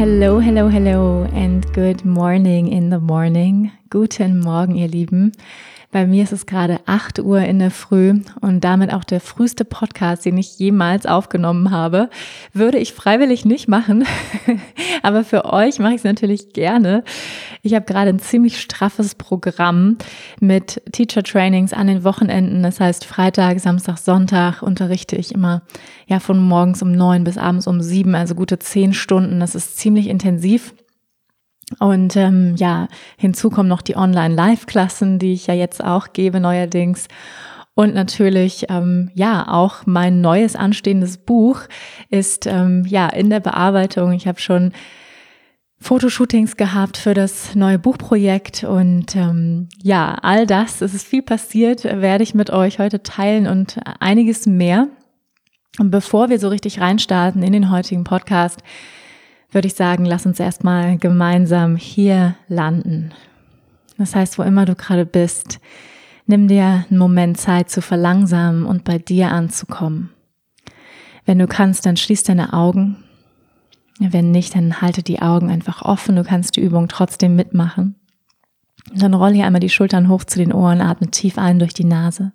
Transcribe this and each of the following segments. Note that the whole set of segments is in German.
Hello, hello, hello and good morning in the morning. Guten Morgen, ihr Lieben. Bei mir ist es gerade 8 Uhr in der Früh und damit auch der früheste Podcast, den ich jemals aufgenommen habe. Würde ich freiwillig nicht machen, aber für euch mache ich es natürlich gerne. Ich habe gerade ein ziemlich straffes Programm mit Teacher Trainings an den Wochenenden. Das heißt, Freitag, Samstag, Sonntag unterrichte ich immer ja von morgens um neun bis abends um sieben, also gute zehn Stunden. Das ist ziemlich intensiv. Und ähm, ja, hinzu kommen noch die Online-Live-Klassen, die ich ja jetzt auch gebe neuerdings. Und natürlich, ähm, ja, auch mein neues anstehendes Buch ist ähm, ja in der Bearbeitung. Ich habe schon Fotoshootings gehabt für das neue Buchprojekt und ähm, ja, all das, es ist viel passiert, werde ich mit euch heute teilen und einiges mehr. Und bevor wir so richtig reinstarten in den heutigen Podcast, würde ich sagen, lass uns erstmal gemeinsam hier landen. Das heißt, wo immer du gerade bist, nimm dir einen Moment Zeit zu verlangsamen und bei dir anzukommen. Wenn du kannst, dann schließ deine Augen. Wenn nicht, dann halte die Augen einfach offen. Du kannst die Übung trotzdem mitmachen. Dann roll hier einmal die Schultern hoch zu den Ohren, atme tief ein durch die Nase.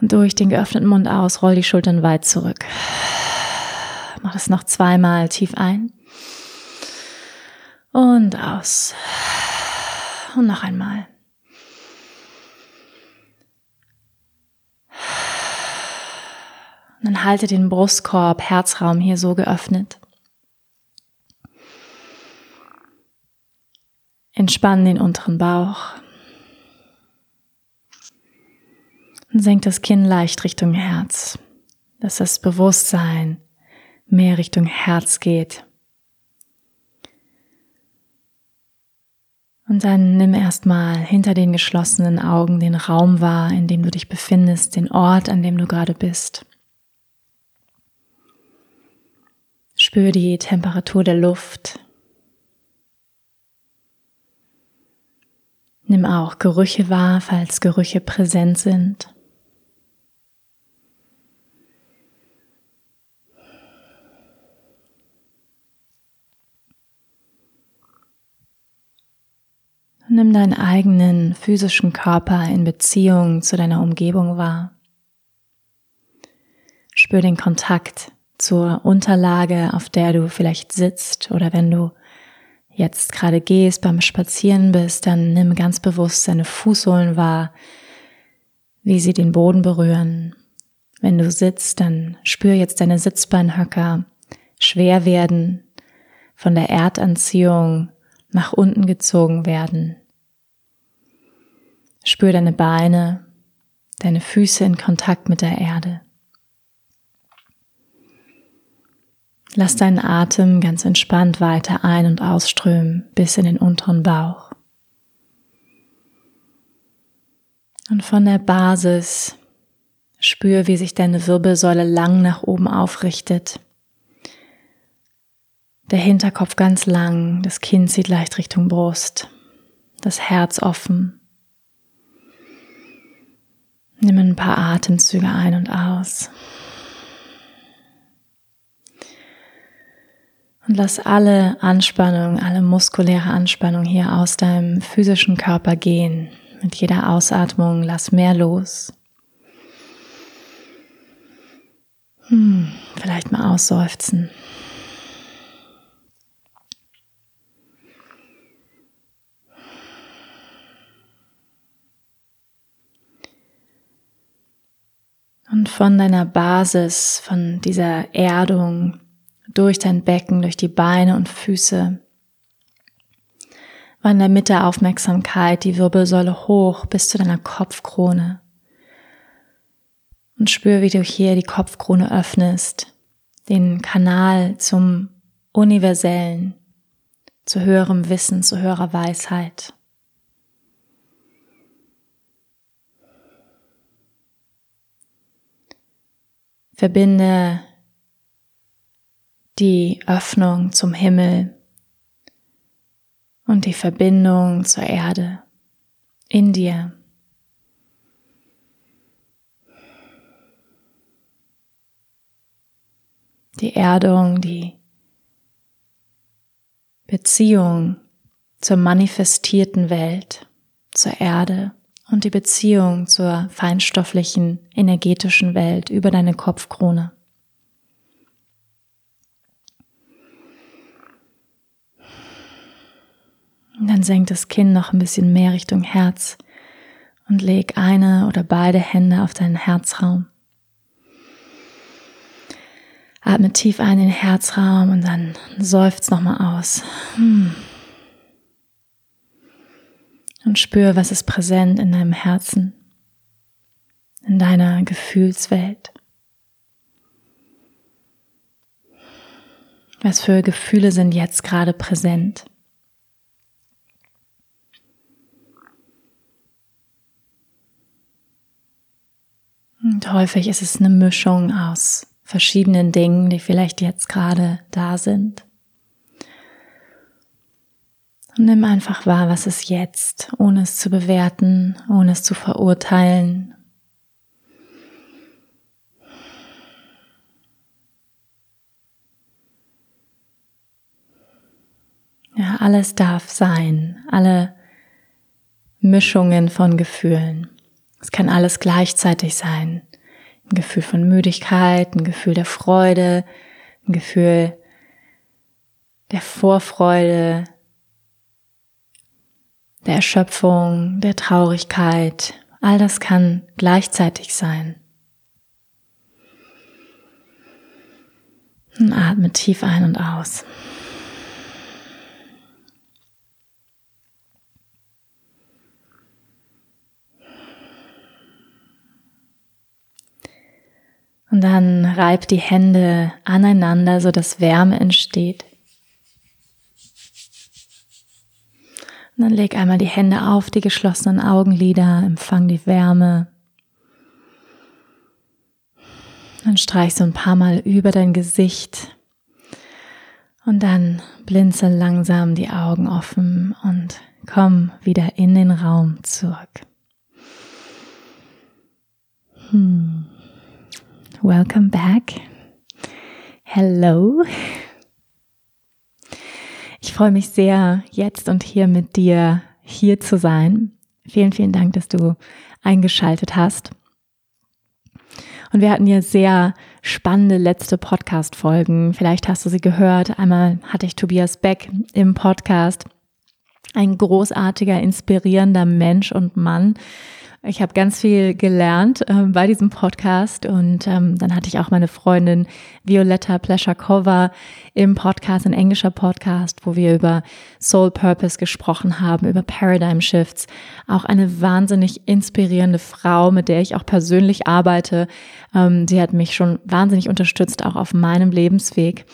Und durch den geöffneten Mund aus, roll die Schultern weit zurück. Mach das noch zweimal tief ein. Und aus. Und noch einmal. Und dann halte den Brustkorb, Herzraum hier so geöffnet. Entspann den unteren Bauch. Und senk das Kinn leicht Richtung Herz, dass das Bewusstsein mehr Richtung Herz geht. Und dann nimm erstmal hinter den geschlossenen Augen den Raum wahr, in dem du dich befindest, den Ort, an dem du gerade bist. Spür die Temperatur der Luft. Nimm auch Gerüche wahr, falls Gerüche präsent sind. Nimm deinen eigenen physischen Körper in Beziehung zu deiner Umgebung wahr. Spür den Kontakt zur Unterlage, auf der du vielleicht sitzt oder wenn du jetzt gerade gehst, beim Spazieren bist, dann nimm ganz bewusst deine Fußsohlen wahr, wie sie den Boden berühren. Wenn du sitzt, dann spür jetzt deine Sitzbeinhöcker schwer werden, von der Erdanziehung nach unten gezogen werden. Spür deine Beine, deine Füße in Kontakt mit der Erde. Lass deinen Atem ganz entspannt weiter ein- und ausströmen bis in den unteren Bauch. Und von der Basis spür, wie sich deine Wirbelsäule lang nach oben aufrichtet. Der Hinterkopf ganz lang, das Kinn zieht leicht Richtung Brust, das Herz offen. Nimm ein paar Atemzüge ein und aus. Und lass alle Anspannung, alle muskuläre Anspannung hier aus deinem physischen Körper gehen. Mit jeder Ausatmung lass mehr los. Hm, vielleicht mal ausseufzen. Und von deiner Basis, von dieser Erdung durch dein Becken, durch die Beine und Füße, war in der Aufmerksamkeit die Wirbelsäule hoch bis zu deiner Kopfkrone. Und spür, wie du hier die Kopfkrone öffnest, den Kanal zum Universellen, zu höherem Wissen, zu höherer Weisheit. Verbinde die Öffnung zum Himmel und die Verbindung zur Erde in dir. Die Erdung, die Beziehung zur manifestierten Welt, zur Erde und die Beziehung zur feinstofflichen, energetischen Welt über deine Kopfkrone. Und dann senkt das Kinn noch ein bisschen mehr Richtung Herz und leg eine oder beide Hände auf deinen Herzraum. Atme tief ein in den Herzraum und dann seufzt nochmal aus. Hm. Und spür, was ist präsent in deinem Herzen, in deiner Gefühlswelt. Was für Gefühle sind jetzt gerade präsent? Und häufig ist es eine Mischung aus verschiedenen Dingen, die vielleicht jetzt gerade da sind. Und nimm einfach wahr, was ist jetzt, ohne es zu bewerten, ohne es zu verurteilen. Ja, alles darf sein, alle Mischungen von Gefühlen. Es kann alles gleichzeitig sein. Ein Gefühl von Müdigkeit, ein Gefühl der Freude, ein Gefühl der Vorfreude, der Erschöpfung, der Traurigkeit. All das kann gleichzeitig sein. Und atme tief ein und aus. Und dann reib die Hände aneinander, so dass Wärme entsteht. Und dann leg einmal die Hände auf die geschlossenen Augenlider, empfang die Wärme. Dann streich so ein paar Mal über dein Gesicht. Und dann blinzel langsam die Augen offen und komm wieder in den Raum zurück. Hmm. Welcome back. Hello. Ich freue mich sehr, jetzt und hier mit dir hier zu sein. Vielen, vielen Dank, dass du eingeschaltet hast. Und wir hatten ja sehr spannende letzte Podcast-Folgen. Vielleicht hast du sie gehört. Einmal hatte ich Tobias Beck im Podcast. Ein großartiger, inspirierender Mensch und Mann, ich habe ganz viel gelernt äh, bei diesem Podcast und ähm, dann hatte ich auch meine Freundin Violetta Pleshakova im Podcast, ein englischer Podcast, wo wir über Soul Purpose gesprochen haben, über Paradigm Shifts. Auch eine wahnsinnig inspirierende Frau, mit der ich auch persönlich arbeite. Ähm, sie hat mich schon wahnsinnig unterstützt, auch auf meinem Lebensweg.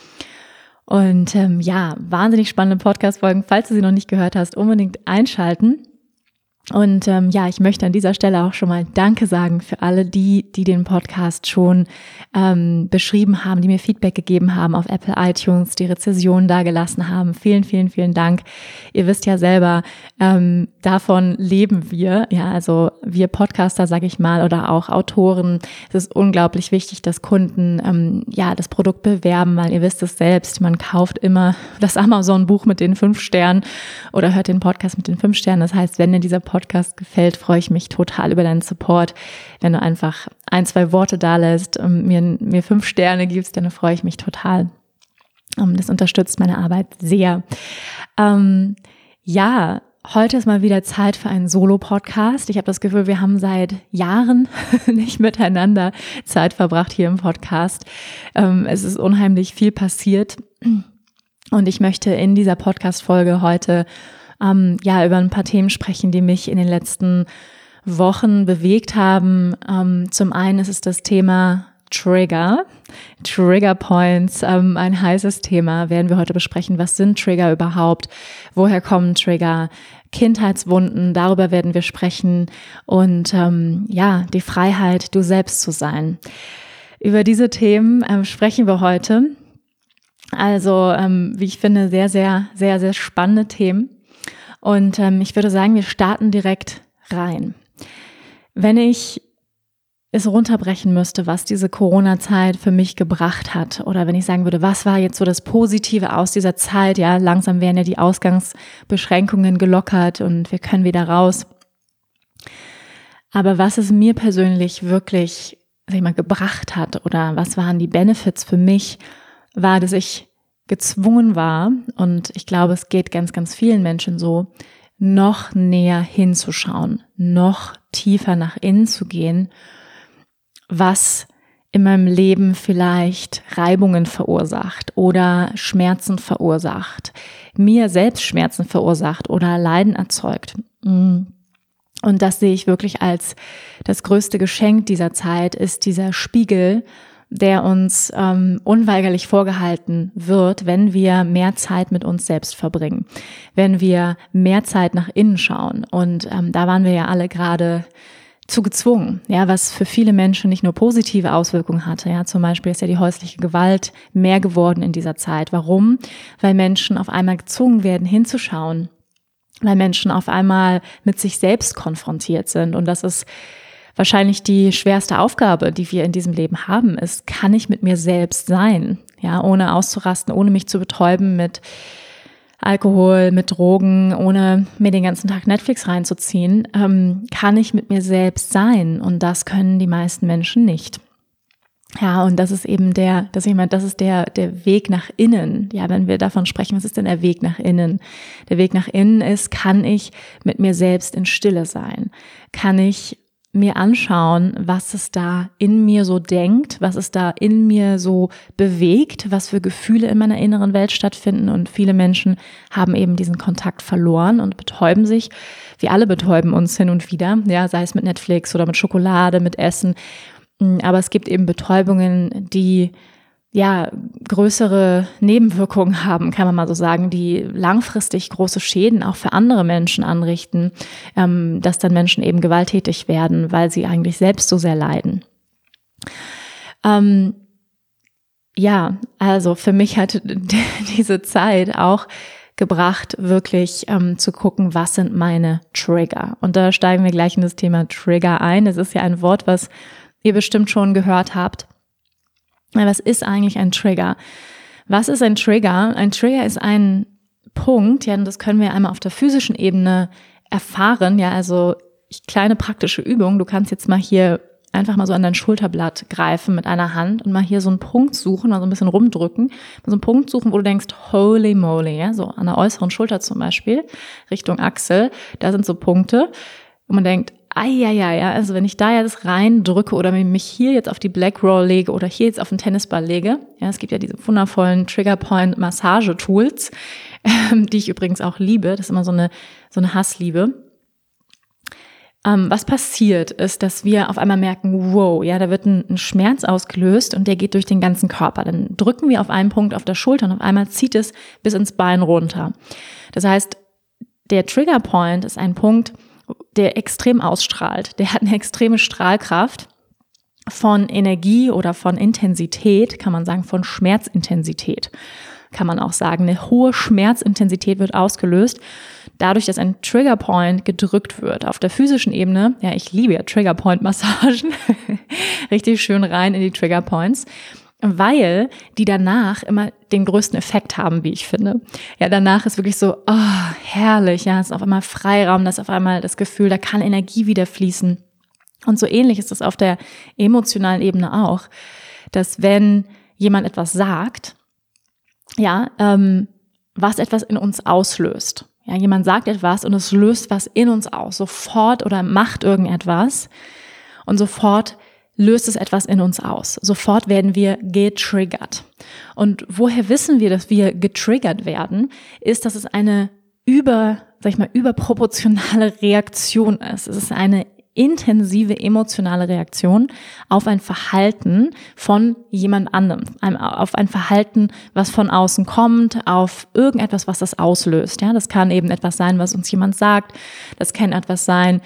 Und ähm, ja, wahnsinnig spannende Podcast-Folgen. Falls du sie noch nicht gehört hast, unbedingt einschalten. Und ähm, ja, ich möchte an dieser Stelle auch schon mal Danke sagen für alle die, die den Podcast schon ähm, beschrieben haben, die mir Feedback gegeben haben auf Apple iTunes, die Rezessionen dagelassen haben. Vielen, vielen, vielen Dank. Ihr wisst ja selber, ähm, davon leben wir. Ja, also wir Podcaster, sage ich mal, oder auch Autoren. Es ist unglaublich wichtig, dass Kunden ähm, ja das Produkt bewerben, weil ihr wisst es selbst, man kauft immer das Amazon-Buch mit den fünf Sternen oder hört den Podcast mit den fünf Sternen. Das heißt, wenn ihr dieser Podcast gefällt, freue ich mich total über deinen Support. Wenn du einfach ein, zwei Worte da lässt, ähm, mir, mir fünf Sterne gibst, dann freue ich mich total. Ähm, das unterstützt meine Arbeit sehr. Ähm, ja, Heute ist mal wieder Zeit für einen Solo-Podcast. Ich habe das Gefühl, wir haben seit Jahren nicht miteinander Zeit verbracht hier im Podcast. Ähm, es ist unheimlich viel passiert. Und ich möchte in dieser Podcast-Folge heute ähm, ja über ein paar Themen sprechen, die mich in den letzten Wochen bewegt haben. Ähm, zum einen ist es das Thema Trigger. Trigger Points, ähm, ein heißes Thema, werden wir heute besprechen. Was sind Trigger überhaupt? Woher kommen Trigger? Kindheitswunden, darüber werden wir sprechen. Und ähm, ja, die Freiheit, du selbst zu sein. Über diese Themen ähm, sprechen wir heute. Also, ähm, wie ich finde, sehr, sehr, sehr, sehr spannende Themen. Und ähm, ich würde sagen, wir starten direkt rein. Wenn ich es runterbrechen müsste, was diese Corona-Zeit für mich gebracht hat, oder wenn ich sagen würde, was war jetzt so das Positive aus dieser Zeit, ja, langsam werden ja die Ausgangsbeschränkungen gelockert und wir können wieder raus. Aber was es mir persönlich wirklich, sag ich mal, gebracht hat, oder was waren die Benefits für mich, war, dass ich gezwungen war, und ich glaube, es geht ganz, ganz vielen Menschen so, noch näher hinzuschauen, noch tiefer nach innen zu gehen was in meinem Leben vielleicht Reibungen verursacht oder Schmerzen verursacht, mir selbst Schmerzen verursacht oder Leiden erzeugt. Mm. Und das sehe ich wirklich als das größte Geschenk dieser Zeit, ist dieser Spiegel, der uns ähm, unweigerlich vorgehalten wird, wenn wir mehr Zeit mit uns selbst verbringen, wenn wir mehr Zeit nach innen schauen. Und ähm, da waren wir ja alle gerade zu gezwungen, ja, was für viele Menschen nicht nur positive Auswirkungen hatte. Ja, zum Beispiel ist ja die häusliche Gewalt mehr geworden in dieser Zeit. Warum? Weil Menschen auf einmal gezwungen werden, hinzuschauen, weil Menschen auf einmal mit sich selbst konfrontiert sind. Und das ist wahrscheinlich die schwerste Aufgabe, die wir in diesem Leben haben, ist, kann ich mit mir selbst sein? Ja, ohne auszurasten, ohne mich zu betäuben mit Alkohol, mit Drogen, ohne mir den ganzen Tag Netflix reinzuziehen, ähm, kann ich mit mir selbst sein. Und das können die meisten Menschen nicht. Ja, und das ist eben der, dass ich meine, das ist der, der Weg nach innen. Ja, wenn wir davon sprechen, was ist denn der Weg nach innen? Der Weg nach innen ist, kann ich mit mir selbst in Stille sein? Kann ich mir anschauen, was es da in mir so denkt, was es da in mir so bewegt, was für Gefühle in meiner inneren Welt stattfinden. Und viele Menschen haben eben diesen Kontakt verloren und betäuben sich. Wir alle betäuben uns hin und wieder, ja, sei es mit Netflix oder mit Schokolade, mit Essen. Aber es gibt eben Betäubungen, die ja, größere Nebenwirkungen haben, kann man mal so sagen, die langfristig große Schäden auch für andere Menschen anrichten, ähm, dass dann Menschen eben gewalttätig werden, weil sie eigentlich selbst so sehr leiden. Ähm, ja, also für mich hat diese Zeit auch gebracht, wirklich ähm, zu gucken, was sind meine Trigger. Und da steigen wir gleich in das Thema Trigger ein. Das ist ja ein Wort, was ihr bestimmt schon gehört habt. Was ist eigentlich ein Trigger? Was ist ein Trigger? Ein Trigger ist ein Punkt, ja, und das können wir einmal auf der physischen Ebene erfahren, ja, also kleine praktische Übung. Du kannst jetzt mal hier einfach mal so an dein Schulterblatt greifen mit einer Hand und mal hier so einen Punkt suchen, also ein bisschen rumdrücken, mal so einen Punkt suchen, wo du denkst, holy moly, ja, so an der äußeren Schulter zum Beispiel, Richtung Achsel, da sind so Punkte, wo man denkt, ja, also wenn ich da jetzt reindrücke oder mich hier jetzt auf die Black Roll lege oder hier jetzt auf den Tennisball lege, ja, es gibt ja diese wundervollen Trigger Point Massage Tools, ähm, die ich übrigens auch liebe, das ist immer so eine, so eine Hassliebe. Ähm, was passiert ist, dass wir auf einmal merken, wow, ja, da wird ein, ein Schmerz ausgelöst und der geht durch den ganzen Körper. Dann drücken wir auf einen Punkt auf der Schulter und auf einmal zieht es bis ins Bein runter. Das heißt, der Trigger Point ist ein Punkt, der extrem ausstrahlt. Der hat eine extreme Strahlkraft von Energie oder von Intensität, kann man sagen, von Schmerzintensität. Kann man auch sagen, eine hohe Schmerzintensität wird ausgelöst, dadurch, dass ein Triggerpoint gedrückt wird. Auf der physischen Ebene, ja, ich liebe ja Triggerpoint-Massagen, richtig schön rein in die Triggerpoints weil die danach immer den größten Effekt haben, wie ich finde. Ja, danach ist wirklich so, oh, herrlich, ja, ist auf einmal Freiraum, das ist auf einmal das Gefühl, da kann Energie wieder fließen. Und so ähnlich ist es auf der emotionalen Ebene auch, dass wenn jemand etwas sagt, ja, ähm, was etwas in uns auslöst. Ja, jemand sagt etwas und es löst was in uns aus, sofort oder macht irgendetwas und sofort löst es etwas in uns aus. Sofort werden wir getriggert. Und woher wissen wir, dass wir getriggert werden, ist, dass es eine über, sag ich mal, überproportionale Reaktion ist. Es ist eine intensive emotionale Reaktion auf ein Verhalten von jemand anderem, auf ein Verhalten, was von außen kommt, auf irgendetwas, was das auslöst. Ja, das kann eben etwas sein, was uns jemand sagt. Das kann etwas sein,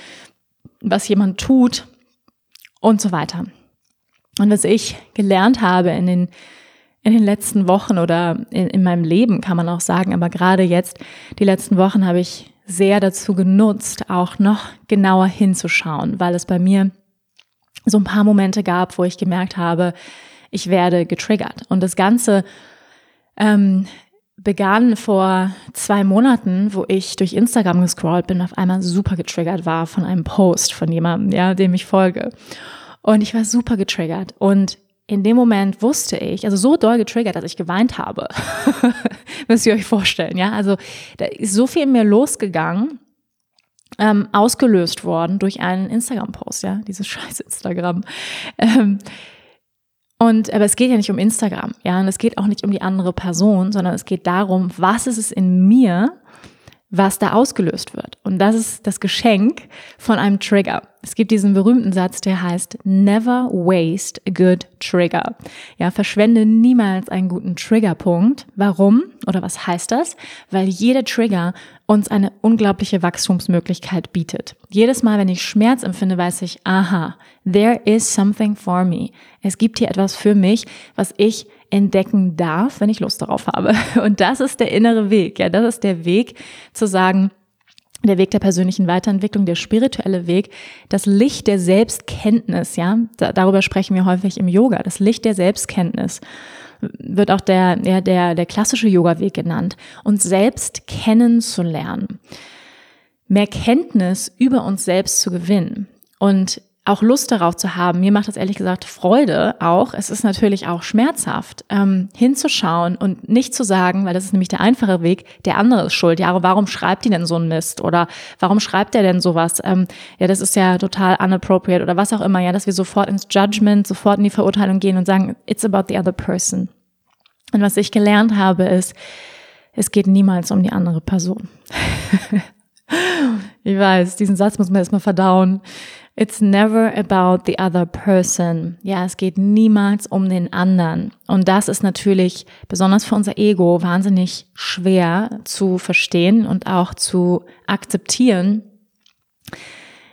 was jemand tut und so weiter. Und was ich gelernt habe in den in den letzten Wochen oder in, in meinem Leben kann man auch sagen, aber gerade jetzt, die letzten Wochen habe ich sehr dazu genutzt, auch noch genauer hinzuschauen, weil es bei mir so ein paar Momente gab, wo ich gemerkt habe, ich werde getriggert. Und das Ganze ähm, begann vor zwei Monaten, wo ich durch Instagram gescrollt bin, auf einmal super getriggert war von einem Post von jemandem, ja, dem ich folge. Und ich war super getriggert. Und in dem Moment wusste ich, also so doll getriggert, dass ich geweint habe. Müsst ihr euch vorstellen, ja? Also da ist so viel in mir losgegangen, ähm, ausgelöst worden durch einen Instagram-Post, ja, dieses scheiß Instagram. Ähm, und aber es geht ja nicht um Instagram, ja, und es geht auch nicht um die andere Person, sondern es geht darum, was ist es in mir, was da ausgelöst wird. Und das ist das Geschenk von einem Trigger. Es gibt diesen berühmten Satz, der heißt, never waste a good trigger. Ja, verschwende niemals einen guten Triggerpunkt. Warum? Oder was heißt das? Weil jeder Trigger uns eine unglaubliche Wachstumsmöglichkeit bietet. Jedes Mal, wenn ich Schmerz empfinde, weiß ich, aha, there is something for me. Es gibt hier etwas für mich, was ich entdecken darf, wenn ich Lust darauf habe. Und das ist der innere Weg. Ja, das ist der Weg zu sagen, der Weg der persönlichen Weiterentwicklung, der spirituelle Weg, das Licht der Selbstkenntnis, ja, darüber sprechen wir häufig im Yoga, das Licht der Selbstkenntnis wird auch der, ja, der, der klassische Yoga-Weg genannt, uns selbst kennenzulernen, mehr Kenntnis über uns selbst zu gewinnen. Und auch Lust darauf zu haben. Mir macht das ehrlich gesagt Freude auch. Es ist natürlich auch schmerzhaft, ähm, hinzuschauen und nicht zu sagen, weil das ist nämlich der einfache Weg, der andere ist schuld. Ja, warum schreibt die denn so einen Mist? Oder warum schreibt der denn sowas? Ähm, ja, das ist ja total unappropriate oder was auch immer. Ja, dass wir sofort ins Judgment, sofort in die Verurteilung gehen und sagen, it's about the other person. Und was ich gelernt habe, ist, es geht niemals um die andere Person. ich weiß, diesen Satz muss man erstmal verdauen. It's never about the other person. Ja, es geht niemals um den anderen. Und das ist natürlich besonders für unser Ego wahnsinnig schwer zu verstehen und auch zu akzeptieren,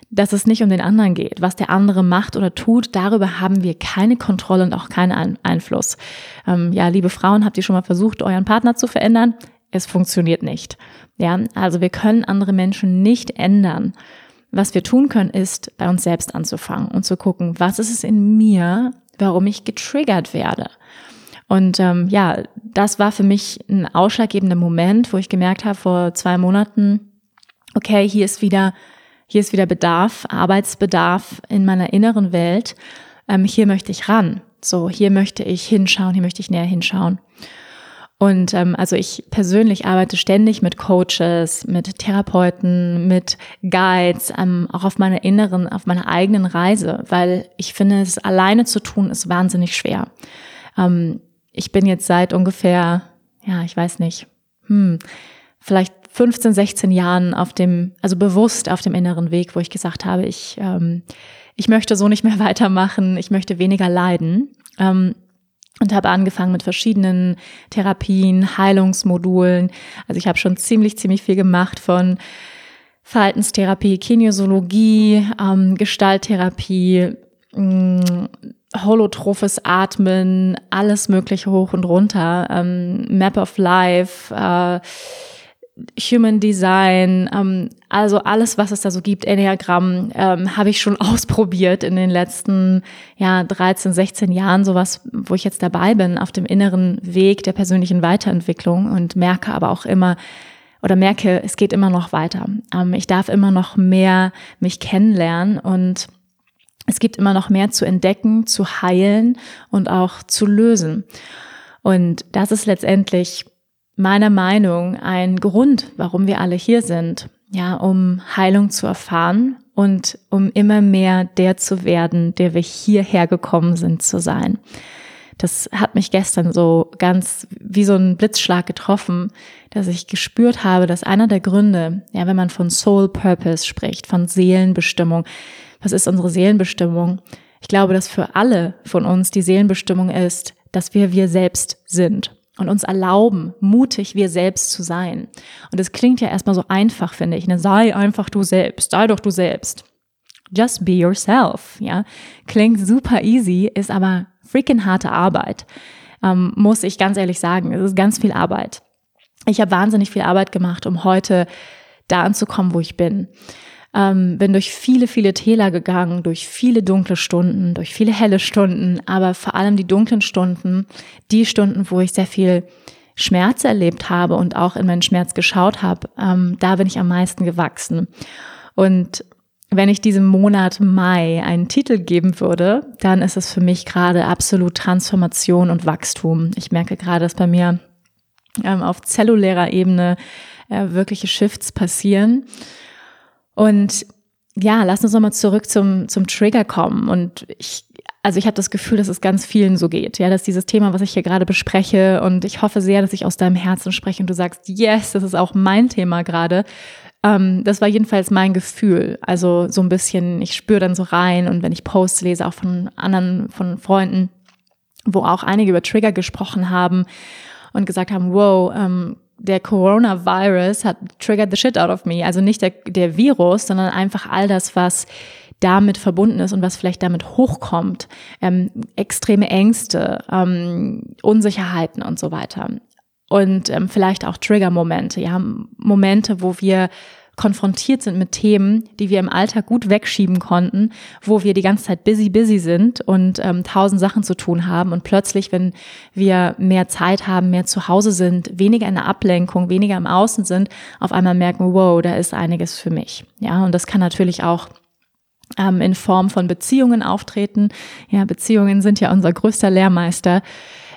dass es nicht um den anderen geht. Was der andere macht oder tut, darüber haben wir keine Kontrolle und auch keinen Einfluss. Ähm, ja, liebe Frauen, habt ihr schon mal versucht, euren Partner zu verändern? Es funktioniert nicht. Ja, also wir können andere Menschen nicht ändern. Was wir tun können, ist, bei uns selbst anzufangen und zu gucken, was ist es in mir, warum ich getriggert werde. Und ähm, ja, das war für mich ein ausschlaggebender Moment, wo ich gemerkt habe vor zwei Monaten, okay, hier ist wieder, hier ist wieder Bedarf, Arbeitsbedarf in meiner inneren Welt. Ähm, hier möchte ich ran. So, hier möchte ich hinschauen, hier möchte ich näher hinschauen. Und ähm, also ich persönlich arbeite ständig mit Coaches, mit Therapeuten, mit Guides, ähm, auch auf meiner inneren, auf meiner eigenen Reise, weil ich finde, es alleine zu tun ist wahnsinnig schwer. Ähm, ich bin jetzt seit ungefähr, ja, ich weiß nicht, hm, vielleicht 15, 16 Jahren auf dem, also bewusst auf dem inneren Weg, wo ich gesagt habe, ich, ähm, ich möchte so nicht mehr weitermachen, ich möchte weniger leiden. Ähm, und habe angefangen mit verschiedenen Therapien, Heilungsmodulen. Also ich habe schon ziemlich, ziemlich viel gemacht von Verhaltenstherapie, Kinesiologie, ähm, Gestalttherapie, mh, mm, holotrophes Atmen, alles Mögliche hoch und runter, ähm, Map of Life, äh, Human Design, ähm, also alles, was es da so gibt, Enneagramm, ähm, habe ich schon ausprobiert in den letzten ja, 13, 16 Jahren, sowas, wo ich jetzt dabei bin, auf dem inneren Weg der persönlichen Weiterentwicklung und merke aber auch immer, oder merke, es geht immer noch weiter. Ähm, ich darf immer noch mehr mich kennenlernen und es gibt immer noch mehr zu entdecken, zu heilen und auch zu lösen. Und das ist letztendlich meiner Meinung ein Grund, warum wir alle hier sind. Ja, um Heilung zu erfahren und um immer mehr der zu werden, der wir hierher gekommen sind zu sein. das hat mich gestern so ganz wie so ein Blitzschlag getroffen, dass ich gespürt habe, dass einer der Gründe, ja, wenn man von Soul Purpose spricht, von Seelenbestimmung, was ist unsere Seelenbestimmung? Ich glaube, dass für alle von uns die Seelenbestimmung ist, dass wir wir selbst sind und uns erlauben, mutig wir selbst zu sein. Und es klingt ja erstmal so einfach, finde ich. Ne? Sei einfach du selbst, sei doch du selbst. Just be yourself, ja. Klingt super easy, ist aber freaking harte Arbeit. Ähm, muss ich ganz ehrlich sagen. Es ist ganz viel Arbeit. Ich habe wahnsinnig viel Arbeit gemacht, um heute da anzukommen, wo ich bin. Ähm, bin durch viele, viele Täler gegangen, durch viele dunkle Stunden, durch viele helle Stunden, aber vor allem die dunklen Stunden, die Stunden, wo ich sehr viel Schmerz erlebt habe und auch in meinen Schmerz geschaut habe, ähm, da bin ich am meisten gewachsen. Und wenn ich diesem Monat Mai einen Titel geben würde, dann ist es für mich gerade absolut Transformation und Wachstum. Ich merke gerade, dass bei mir ähm, auf zellulärer Ebene äh, wirkliche Shifts passieren. Und ja, lass uns nochmal zurück zum, zum Trigger kommen. Und ich, also ich habe das Gefühl, dass es ganz vielen so geht. Ja, dass dieses Thema, was ich hier gerade bespreche, und ich hoffe sehr, dass ich aus deinem Herzen spreche und du sagst, yes, das ist auch mein Thema gerade. Ähm, das war jedenfalls mein Gefühl. Also so ein bisschen, ich spüre dann so rein und wenn ich Posts lese, auch von anderen, von Freunden, wo auch einige über Trigger gesprochen haben und gesagt haben, wow, ähm, der Coronavirus hat triggered the shit out of me. Also nicht der, der Virus, sondern einfach all das, was damit verbunden ist und was vielleicht damit hochkommt. Ähm, extreme Ängste, ähm, Unsicherheiten und so weiter und ähm, vielleicht auch Trigger-Momente, ja, Momente, wo wir konfrontiert sind mit Themen, die wir im Alltag gut wegschieben konnten, wo wir die ganze Zeit busy, busy sind und ähm, tausend Sachen zu tun haben und plötzlich, wenn wir mehr Zeit haben, mehr zu Hause sind, weniger in der Ablenkung, weniger im Außen sind, auf einmal merken, wow, da ist einiges für mich. Ja, und das kann natürlich auch ähm, in Form von Beziehungen auftreten. Ja, Beziehungen sind ja unser größter Lehrmeister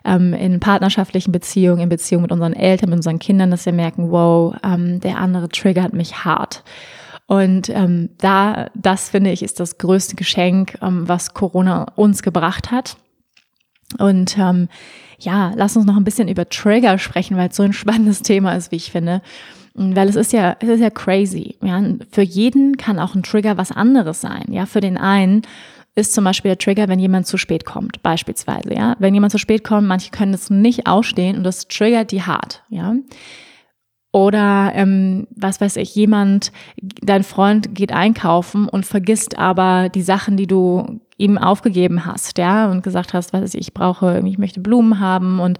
ähm, in partnerschaftlichen Beziehungen, in Beziehungen mit unseren Eltern, mit unseren Kindern, dass wir merken, wow, ähm, der andere triggert mich hart. Und ähm, da, das finde ich, ist das größte Geschenk, ähm, was Corona uns gebracht hat. Und ähm, ja, lass uns noch ein bisschen über Trigger sprechen, weil es so ein spannendes Thema ist, wie ich finde. Weil es ist ja, es ist ja crazy. Ja, für jeden kann auch ein Trigger was anderes sein. Ja, für den einen ist zum Beispiel der Trigger, wenn jemand zu spät kommt, beispielsweise, ja. Wenn jemand zu spät kommt, manche können es nicht ausstehen und das triggert die hart, ja. Oder ähm, was weiß ich, jemand, dein Freund geht einkaufen und vergisst aber die Sachen, die du ihm aufgegeben hast, ja, und gesagt hast, was weiß ich, ich brauche, ich möchte Blumen haben und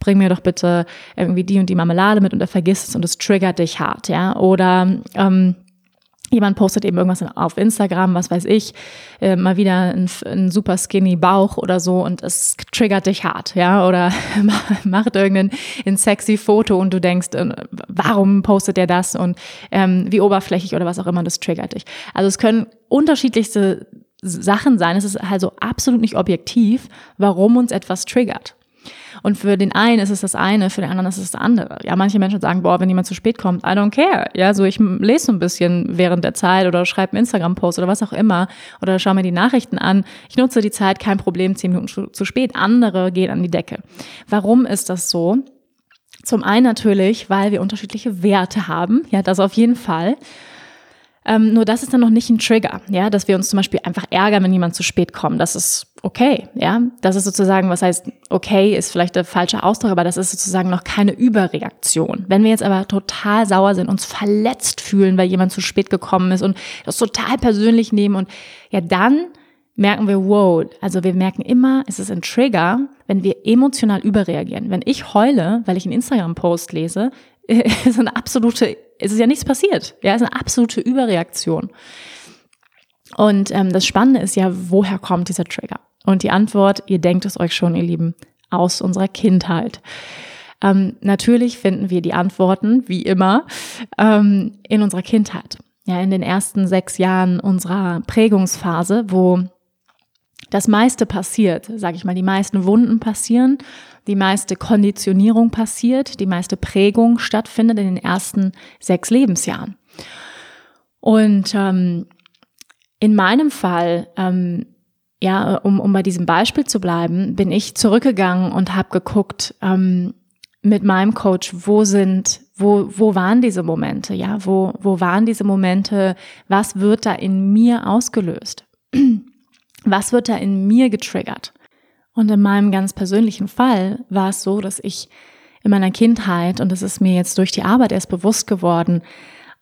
bring mir doch bitte irgendwie die und die Marmelade mit und er vergisst es und es triggert dich hart, ja. Oder ähm, Jemand postet eben irgendwas auf Instagram, was weiß ich, äh, mal wieder ein, ein, super skinny Bauch oder so und es triggert dich hart, ja, oder macht irgendein ein sexy Foto und du denkst, äh, warum postet der das und ähm, wie oberflächlich oder was auch immer, das triggert dich. Also es können unterschiedlichste Sachen sein. Es ist also absolut nicht objektiv, warum uns etwas triggert. Und für den einen ist es das eine, für den anderen ist es das andere. Ja, manche Menschen sagen, boah, wenn jemand zu spät kommt, I don't care. Ja, so ich lese so ein bisschen während der Zeit oder schreibe einen Instagram-Post oder was auch immer oder schaue mir die Nachrichten an. Ich nutze die Zeit, kein Problem, zehn Minuten zu spät. Andere gehen an die Decke. Warum ist das so? Zum einen natürlich, weil wir unterschiedliche Werte haben. Ja, das auf jeden Fall. Ähm, nur das ist dann noch nicht ein Trigger, ja, dass wir uns zum Beispiel einfach ärgern, wenn jemand zu spät kommt. Das ist okay, ja. Das ist sozusagen, was heißt, okay, ist vielleicht der falsche Ausdruck, aber das ist sozusagen noch keine Überreaktion. Wenn wir jetzt aber total sauer sind, uns verletzt fühlen, weil jemand zu spät gekommen ist und das total persönlich nehmen und ja, dann merken wir, wow, also wir merken immer, es ist ein Trigger, wenn wir emotional überreagieren. Wenn ich heule, weil ich einen Instagram-Post lese, ist eine absolute, es ist ja nichts passiert. Ja, ist eine absolute Überreaktion. Und ähm, das Spannende ist ja, woher kommt dieser Trigger? Und die Antwort, ihr denkt es euch schon, ihr Lieben, aus unserer Kindheit. Ähm, natürlich finden wir die Antworten, wie immer, ähm, in unserer Kindheit. Ja, in den ersten sechs Jahren unserer Prägungsphase, wo das meiste passiert, sage ich mal, die meisten Wunden passieren, die meiste Konditionierung passiert, die meiste Prägung stattfindet in den ersten sechs Lebensjahren. Und ähm, in meinem Fall, ähm, ja, um, um bei diesem Beispiel zu bleiben, bin ich zurückgegangen und habe geguckt ähm, mit meinem Coach, wo sind, wo, wo waren diese Momente, ja, wo, wo waren diese Momente, was wird da in mir ausgelöst? Was wird da in mir getriggert? Und in meinem ganz persönlichen Fall war es so, dass ich in meiner Kindheit, und das ist mir jetzt durch die Arbeit erst bewusst geworden,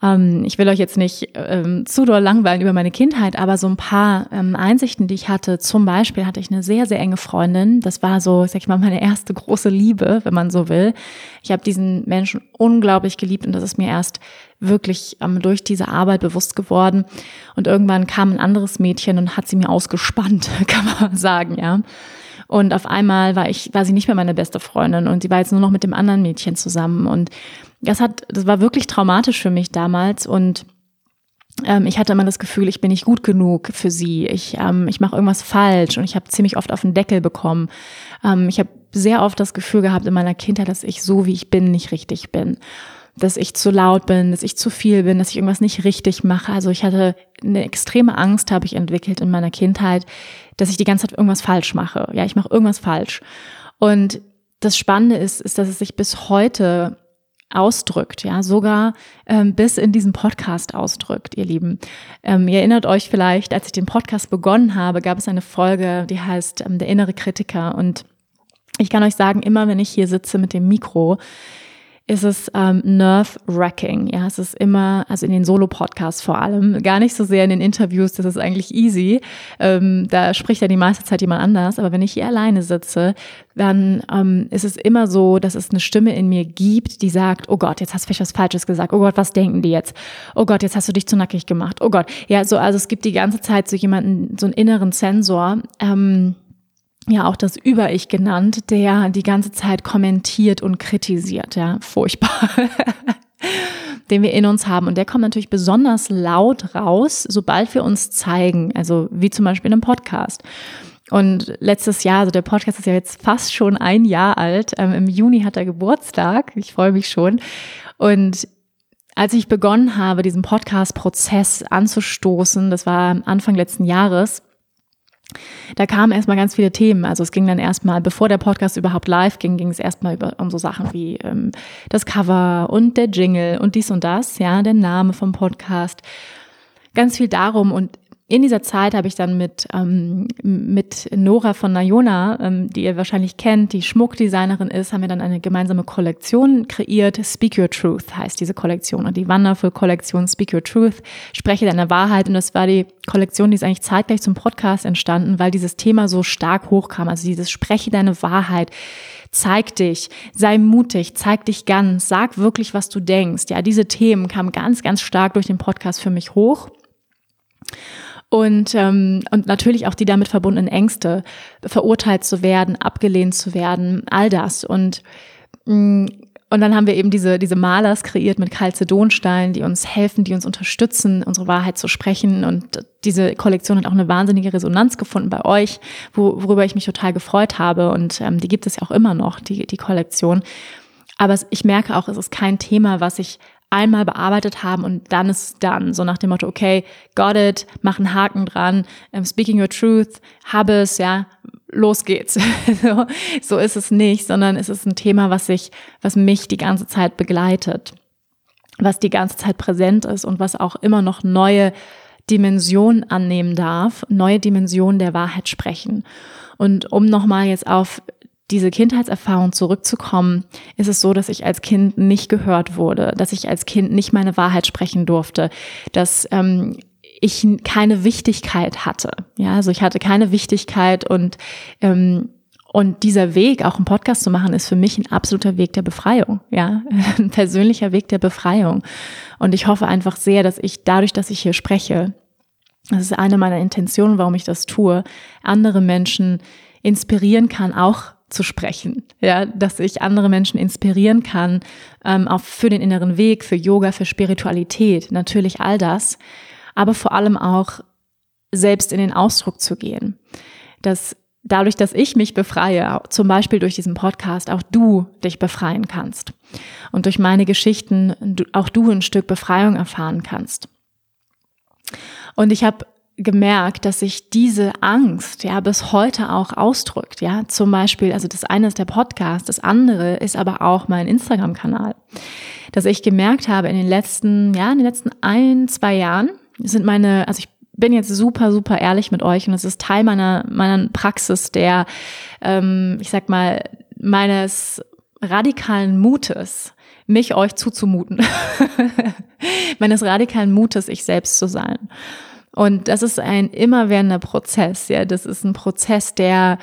ähm, ich will euch jetzt nicht ähm, zu doll langweilen über meine Kindheit, aber so ein paar ähm, Einsichten, die ich hatte. Zum Beispiel hatte ich eine sehr, sehr enge Freundin. Das war so, sag ich mal, meine erste große Liebe, wenn man so will. Ich habe diesen Menschen unglaublich geliebt und das ist mir erst wirklich ähm, durch diese Arbeit bewusst geworden. Und irgendwann kam ein anderes Mädchen und hat sie mir ausgespannt, kann man sagen, ja. Und auf einmal war ich, war sie nicht mehr meine beste Freundin und sie war jetzt nur noch mit dem anderen Mädchen zusammen. Und das hat, das war wirklich traumatisch für mich damals und ähm, ich hatte immer das Gefühl, ich bin nicht gut genug für sie. Ich, ähm, ich mache irgendwas falsch und ich habe ziemlich oft auf den Deckel bekommen. Ähm, ich habe sehr oft das Gefühl gehabt in meiner Kindheit, dass ich so wie ich bin nicht richtig bin. Dass ich zu laut bin, dass ich zu viel bin, dass ich irgendwas nicht richtig mache. Also ich hatte eine extreme Angst, habe ich entwickelt in meiner Kindheit, dass ich die ganze Zeit irgendwas falsch mache. Ja, ich mache irgendwas falsch. Und das Spannende ist, ist, dass es sich bis heute ausdrückt, ja, sogar ähm, bis in diesem Podcast ausdrückt, ihr Lieben. Ähm, ihr erinnert euch vielleicht, als ich den Podcast begonnen habe, gab es eine Folge, die heißt ähm, Der innere Kritiker. Und ich kann euch sagen, immer wenn ich hier sitze mit dem Mikro, ist es ähm, nerve-wracking. Ja, es ist immer, also in den Solo-Podcasts vor allem, gar nicht so sehr in den Interviews, das ist eigentlich easy. Ähm, da spricht ja die meiste Zeit jemand anders. Aber wenn ich hier alleine sitze, dann ähm, ist es immer so, dass es eine Stimme in mir gibt, die sagt, oh Gott, jetzt hast du vielleicht was Falsches gesagt. Oh Gott, was denken die jetzt? Oh Gott, jetzt hast du dich zu nackig gemacht. Oh Gott. Ja, so, also es gibt die ganze Zeit so jemanden, so einen inneren Sensor, ähm, ja auch das Über-Ich genannt, der die ganze Zeit kommentiert und kritisiert, ja, furchtbar, den wir in uns haben. Und der kommt natürlich besonders laut raus, sobald wir uns zeigen, also wie zum Beispiel in einem Podcast. Und letztes Jahr, also der Podcast ist ja jetzt fast schon ein Jahr alt, ähm, im Juni hat er Geburtstag, ich freue mich schon. Und als ich begonnen habe, diesen Podcast-Prozess anzustoßen, das war Anfang letzten Jahres, da kamen erstmal ganz viele Themen. Also es ging dann erstmal, bevor der Podcast überhaupt live ging, ging es erstmal über, um so Sachen wie ähm, das Cover und der Jingle und dies und das, ja, der Name vom Podcast. Ganz viel darum und in dieser Zeit habe ich dann mit, ähm, mit Nora von Nayona, ähm, die ihr wahrscheinlich kennt, die Schmuckdesignerin ist, haben wir dann eine gemeinsame Kollektion kreiert. Speak Your Truth heißt diese Kollektion und die Wonderful Kollektion Speak Your Truth, spreche deine Wahrheit. Und das war die Kollektion, die ist eigentlich zeitgleich zum Podcast entstanden, weil dieses Thema so stark hochkam. Also dieses Spreche deine Wahrheit. Zeig dich, sei mutig, zeig dich ganz, sag wirklich, was du denkst. Ja, diese Themen kamen ganz, ganz stark durch den Podcast für mich hoch. Und, ähm, und natürlich auch die damit verbundenen Ängste, verurteilt zu werden, abgelehnt zu werden, all das. Und, mm, und dann haben wir eben diese, diese Malers kreiert mit Chalcedonstein, die uns helfen, die uns unterstützen, unsere Wahrheit zu sprechen. Und diese Kollektion hat auch eine wahnsinnige Resonanz gefunden bei euch, wo, worüber ich mich total gefreut habe. Und ähm, die gibt es ja auch immer noch, die, die Kollektion. Aber ich merke auch, es ist kein Thema, was ich einmal bearbeitet haben und dann ist dann. So nach dem Motto, okay, got it, mach einen Haken dran, um, speaking your truth, habe es, ja, los geht's. so, so ist es nicht, sondern es ist ein Thema, was sich, was mich die ganze Zeit begleitet, was die ganze Zeit präsent ist und was auch immer noch neue Dimensionen annehmen darf, neue Dimensionen der Wahrheit sprechen. Und um nochmal jetzt auf diese Kindheitserfahrung zurückzukommen, ist es so, dass ich als Kind nicht gehört wurde, dass ich als Kind nicht meine Wahrheit sprechen durfte, dass ähm, ich keine Wichtigkeit hatte. Ja, also ich hatte keine Wichtigkeit und ähm, und dieser Weg, auch einen Podcast zu machen, ist für mich ein absoluter Weg der Befreiung, ja, ein persönlicher Weg der Befreiung. Und ich hoffe einfach sehr, dass ich dadurch, dass ich hier spreche, das ist eine meiner Intentionen, warum ich das tue, andere Menschen inspirieren kann, auch zu sprechen, ja, dass ich andere Menschen inspirieren kann, ähm, auch für den inneren Weg, für Yoga, für Spiritualität, natürlich all das, aber vor allem auch selbst in den Ausdruck zu gehen, dass dadurch, dass ich mich befreie, zum Beispiel durch diesen Podcast, auch du dich befreien kannst und durch meine Geschichten auch du ein Stück Befreiung erfahren kannst. Und ich habe gemerkt, dass sich diese Angst ja bis heute auch ausdrückt. Ja, zum Beispiel, also das eine ist der Podcast, das andere ist aber auch mein Instagram-Kanal. Dass ich gemerkt habe in den letzten, ja, in den letzten ein, zwei Jahren sind meine, also ich bin jetzt super, super ehrlich mit euch und es ist Teil meiner, meiner Praxis der, ähm, ich sag mal, meines radikalen Mutes, mich euch zuzumuten. meines radikalen Mutes, ich selbst zu sein. Und das ist ein immerwährender Prozess, ja. Das ist ein Prozess, der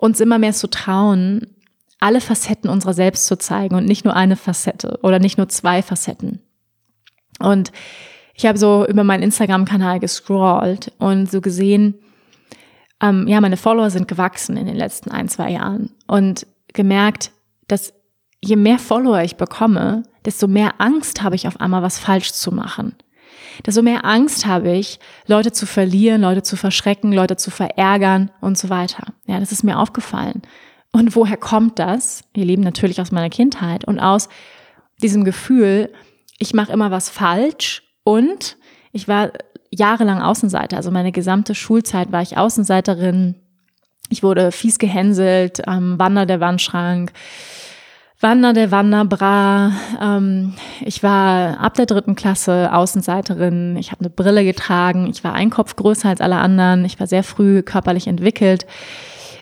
uns immer mehr zu trauen, alle Facetten unserer selbst zu zeigen und nicht nur eine Facette oder nicht nur zwei Facetten. Und ich habe so über meinen Instagram-Kanal gescrollt und so gesehen, ähm, ja, meine Follower sind gewachsen in den letzten ein, zwei Jahren und gemerkt, dass je mehr Follower ich bekomme, desto mehr Angst habe ich auf einmal, was falsch zu machen. Desto mehr Angst habe ich, Leute zu verlieren, Leute zu verschrecken, Leute zu verärgern und so weiter. Ja, das ist mir aufgefallen. Und woher kommt das? Ihr Lieben, natürlich aus meiner Kindheit und aus diesem Gefühl, ich mache immer was falsch und ich war jahrelang Außenseiter. Also meine gesamte Schulzeit war ich Außenseiterin. Ich wurde fies gehänselt, ähm, Wander der Wandschrank, Wander der Wanderbra. Ähm, ich war ab der dritten Klasse Außenseiterin. Ich habe eine Brille getragen. Ich war ein Kopf größer als alle anderen. Ich war sehr früh körperlich entwickelt.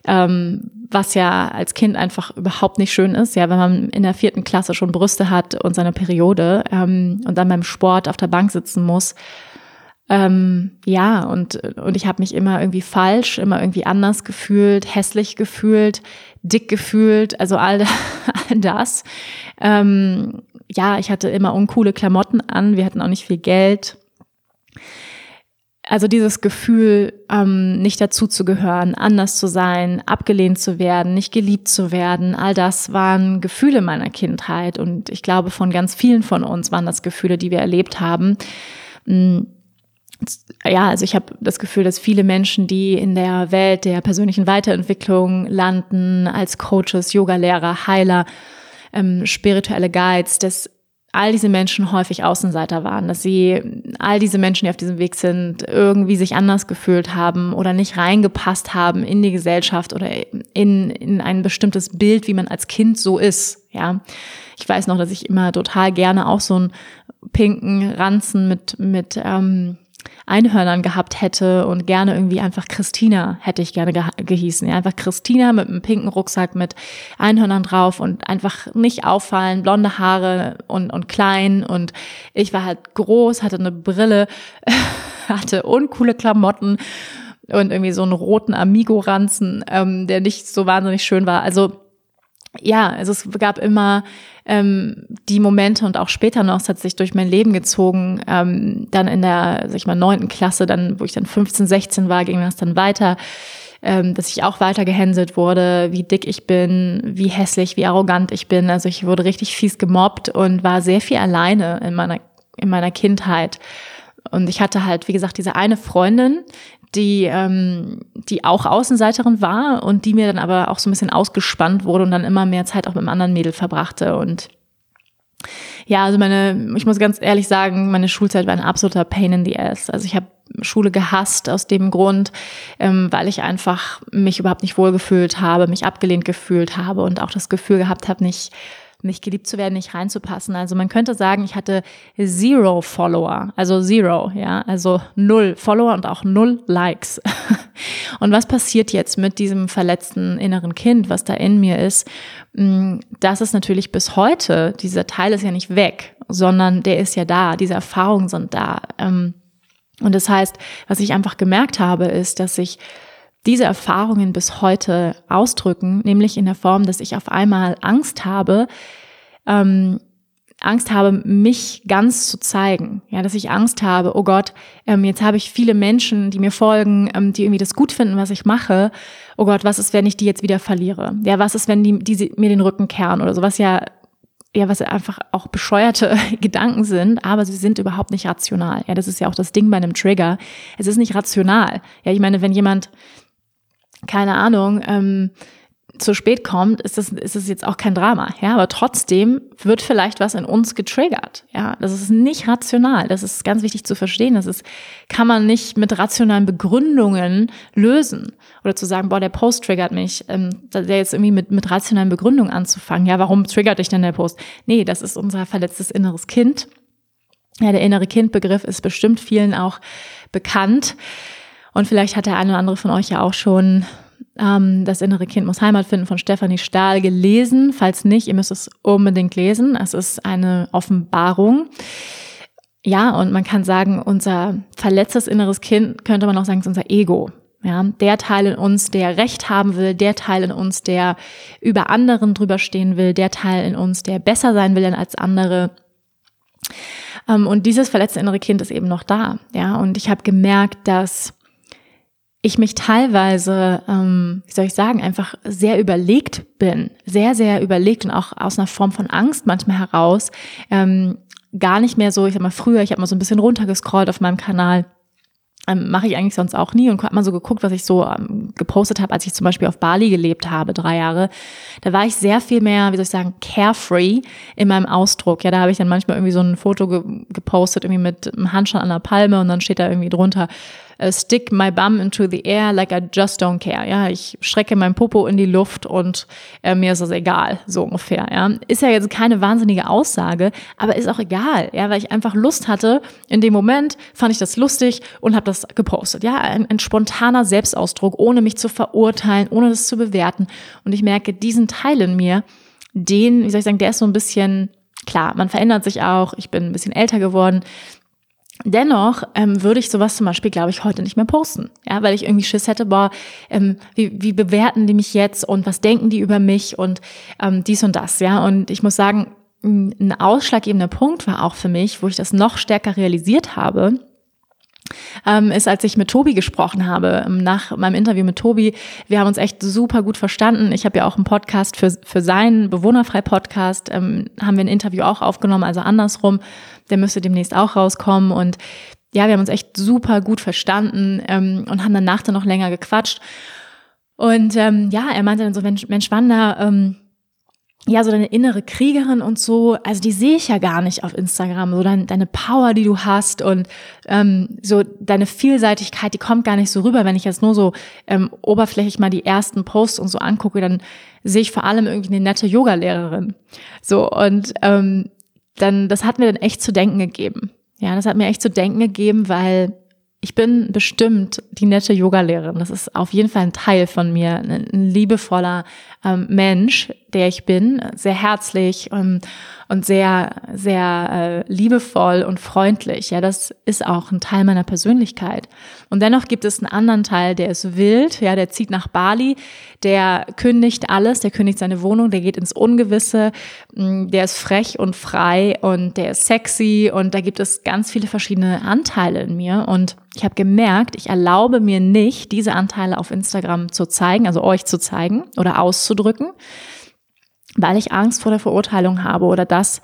Ähm, was ja als Kind einfach überhaupt nicht schön ist, ja, wenn man in der vierten Klasse schon Brüste hat und seine Periode ähm, und dann beim Sport auf der Bank sitzen muss. Ähm, ja, und, und ich habe mich immer irgendwie falsch, immer irgendwie anders gefühlt, hässlich gefühlt, dick gefühlt, also all, all das. Ähm, ja, ich hatte immer uncoole Klamotten an, wir hatten auch nicht viel Geld also dieses Gefühl, ähm, nicht dazu zu gehören, anders zu sein, abgelehnt zu werden, nicht geliebt zu werden, all das waren Gefühle meiner Kindheit und ich glaube von ganz vielen von uns waren das Gefühle, die wir erlebt haben. Mm, ja, also ich habe das Gefühl, dass viele Menschen, die in der Welt der persönlichen Weiterentwicklung landen, als Coaches, Yogalehrer, Heiler, ähm, spirituelle Guides, dass all diese Menschen häufig Außenseiter waren, dass sie all diese Menschen, die auf diesem Weg sind, irgendwie sich anders gefühlt haben oder nicht reingepasst haben in die Gesellschaft oder in, in ein bestimmtes Bild, wie man als Kind so ist. Ja, ich weiß noch, dass ich immer total gerne auch so einen pinken Ranzen mit mit ähm, Einhörnern gehabt hätte und gerne irgendwie einfach Christina hätte ich gerne ge gehießen. Ja, einfach Christina mit einem pinken Rucksack mit Einhörnern drauf und einfach nicht auffallen, blonde Haare und, und klein und ich war halt groß, hatte eine Brille, hatte uncoole Klamotten und irgendwie so einen roten Amigo-Ranzen, ähm, der nicht so wahnsinnig schön war. Also ja, also es gab immer ähm, die Momente und auch später noch, es hat sich durch mein Leben gezogen, ähm, dann in der, sag ich mal, neunten Klasse, dann, wo ich dann 15, 16 war, ging das dann weiter, ähm, dass ich auch weiter gehänselt wurde, wie dick ich bin, wie hässlich, wie arrogant ich bin. Also ich wurde richtig fies gemobbt und war sehr viel alleine in meiner, in meiner Kindheit. Und ich hatte halt, wie gesagt, diese eine Freundin, die, ähm, die auch Außenseiterin war und die mir dann aber auch so ein bisschen ausgespannt wurde und dann immer mehr Zeit auch mit einem anderen Mädel verbrachte. Und ja, also meine, ich muss ganz ehrlich sagen, meine Schulzeit war ein absoluter Pain in the ass. Also ich habe Schule gehasst aus dem Grund, ähm, weil ich einfach mich überhaupt nicht wohlgefühlt habe, mich abgelehnt gefühlt habe und auch das Gefühl gehabt habe, nicht nicht geliebt zu werden, nicht reinzupassen. Also man könnte sagen, ich hatte zero Follower, also zero, ja, also null Follower und auch null Likes. Und was passiert jetzt mit diesem verletzten inneren Kind, was da in mir ist? Mm, das ist natürlich bis heute, dieser Teil ist ja nicht weg, sondern der ist ja da, diese Erfahrungen sind da. Ähm, und das heißt, was ich einfach gemerkt habe, ist, dass ich diese Erfahrungen bis heute ausdrücken, nämlich in der Form, dass ich auf einmal Angst habe, ähm, Angst habe, mich ganz zu zeigen. Ja, dass ich Angst habe, oh Gott, ähm, jetzt habe ich viele Menschen, die mir folgen, ähm, die irgendwie das gut finden, was ich mache. Oh Gott, was ist, wenn ich die jetzt wieder verliere? Ja, was ist, wenn die, die mir den Rücken kehren oder so, was ja, ja, was einfach auch bescheuerte Gedanken sind, aber sie sind überhaupt nicht rational. Ja, das ist ja auch das Ding bei einem Trigger. Es ist nicht rational. Ja, ich meine, wenn jemand keine Ahnung, ähm, zu spät kommt, ist es, ist es jetzt auch kein Drama, ja, aber trotzdem wird vielleicht was in uns getriggert, ja, das ist nicht rational, das ist ganz wichtig zu verstehen, das ist, kann man nicht mit rationalen Begründungen lösen oder zu sagen, boah, der Post triggert mich, ähm, der jetzt irgendwie mit, mit rationalen Begründungen anzufangen, ja, warum triggert dich denn der Post? Nee, das ist unser verletztes inneres Kind, ja, der innere Kindbegriff ist bestimmt vielen auch bekannt und vielleicht hat der eine oder andere von euch ja auch schon ähm, Das innere Kind muss Heimat finden von Stefanie Stahl gelesen. Falls nicht, ihr müsst es unbedingt lesen. Es ist eine Offenbarung. Ja, und man kann sagen, unser verletztes inneres Kind könnte man auch sagen, ist unser Ego. Ja, der Teil in uns, der Recht haben will, der Teil in uns, der über anderen drüber stehen will, der Teil in uns, der besser sein will als andere. Ähm, und dieses verletzte innere Kind ist eben noch da. Ja, und ich habe gemerkt, dass ich mich teilweise, ähm, wie soll ich sagen, einfach sehr überlegt bin, sehr, sehr überlegt und auch aus einer Form von Angst manchmal heraus, ähm, gar nicht mehr so, ich sag mal, früher, ich habe mal so ein bisschen runtergescrollt auf meinem Kanal, ähm, mache ich eigentlich sonst auch nie und habe mal so geguckt, was ich so ähm, gepostet habe, als ich zum Beispiel auf Bali gelebt habe, drei Jahre. Da war ich sehr viel mehr, wie soll ich sagen, carefree in meinem Ausdruck. Ja, da habe ich dann manchmal irgendwie so ein Foto ge gepostet, irgendwie mit einem Handstand an der Palme und dann steht da irgendwie drunter, stick my bum into the air like I just don't care. Ja, ich strecke mein Popo in die Luft und äh, mir ist das egal, so ungefähr. Ja, ist ja jetzt keine wahnsinnige Aussage, aber ist auch egal. Ja, weil ich einfach Lust hatte. In dem Moment fand ich das lustig und habe das gepostet. Ja, ein, ein spontaner Selbstausdruck, ohne mich zu verurteilen, ohne das zu bewerten. Und ich merke, diesen Teil in mir, den, wie soll ich sagen, der ist so ein bisschen klar, man verändert sich auch. Ich bin ein bisschen älter geworden. Dennoch ähm, würde ich sowas zum Beispiel, glaube ich, heute nicht mehr posten. Ja, weil ich irgendwie Schiss hätte, boah, ähm, wie, wie bewerten die mich jetzt und was denken die über mich und ähm, dies und das, ja. Und ich muss sagen, ein ausschlaggebender Punkt war auch für mich, wo ich das noch stärker realisiert habe, ähm, ist, als ich mit Tobi gesprochen habe, ähm, nach meinem Interview mit Tobi. Wir haben uns echt super gut verstanden. Ich habe ja auch einen Podcast für, für seinen Bewohnerfrei-Podcast, ähm, haben wir ein Interview auch aufgenommen, also andersrum. Der müsste demnächst auch rauskommen. Und ja, wir haben uns echt super gut verstanden ähm, und haben danach dann noch länger gequatscht. Und ähm, ja, er meinte dann so, Mensch, Mensch Wanda, ähm, ja, so deine innere Kriegerin und so, also die sehe ich ja gar nicht auf Instagram. So dein, deine Power, die du hast und ähm, so deine Vielseitigkeit, die kommt gar nicht so rüber. Wenn ich jetzt nur so ähm, oberflächlich mal die ersten Posts und so angucke, dann sehe ich vor allem irgendwie eine nette Yoga-Lehrerin. So, und ähm, dann, das hat mir dann echt zu denken gegeben. Ja, das hat mir echt zu denken gegeben, weil ich bin bestimmt die nette Yogalehrerin. Das ist auf jeden Fall ein Teil von mir, ein liebevoller ähm, Mensch, der ich bin, sehr herzlich ähm, und sehr, sehr äh, liebevoll und freundlich. Ja, das ist auch ein Teil meiner Persönlichkeit. Und dennoch gibt es einen anderen Teil, der ist wild, ja, der zieht nach Bali, der kündigt alles, der kündigt seine Wohnung, der geht ins Ungewisse, mm, der ist frech und frei und der ist sexy. Und da gibt es ganz viele verschiedene Anteile in mir. Und ich habe gemerkt, ich erlaube mir nicht, diese Anteile auf Instagram zu zeigen, also euch zu zeigen oder auszudrücken, weil ich Angst vor der Verurteilung habe oder dass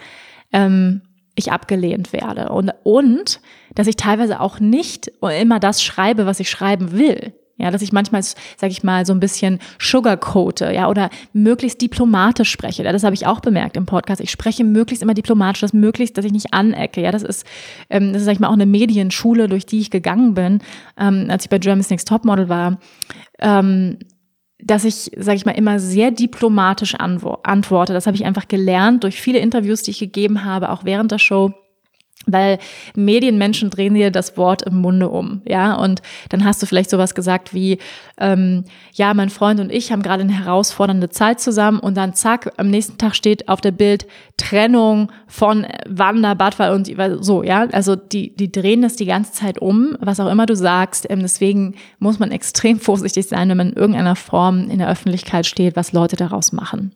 ähm, ich abgelehnt werde. Und, und dass ich teilweise auch nicht immer das schreibe, was ich schreiben will. Ja, dass ich manchmal, sage ich mal, so ein bisschen sugarcoate, ja, oder möglichst diplomatisch spreche. Ja, das habe ich auch bemerkt im Podcast. Ich spreche möglichst immer diplomatisch, dass möglichst, dass ich nicht anecke. Ja, das ist, ähm, das ist, sag ich mal, auch eine Medienschule, durch die ich gegangen bin, ähm, als ich bei Germany's Next Topmodel war. Ähm, dass ich, sage ich mal, immer sehr diplomatisch antworte. Das habe ich einfach gelernt durch viele Interviews, die ich gegeben habe, auch während der Show weil Medienmenschen drehen dir das Wort im Munde um, ja, und dann hast du vielleicht sowas gesagt wie, ähm, ja, mein Freund und ich haben gerade eine herausfordernde Zeit zusammen und dann zack, am nächsten Tag steht auf der Bild Trennung von Wanda, Badwal und so, ja, also die, die drehen das die ganze Zeit um, was auch immer du sagst, ähm, deswegen muss man extrem vorsichtig sein, wenn man in irgendeiner Form in der Öffentlichkeit steht, was Leute daraus machen.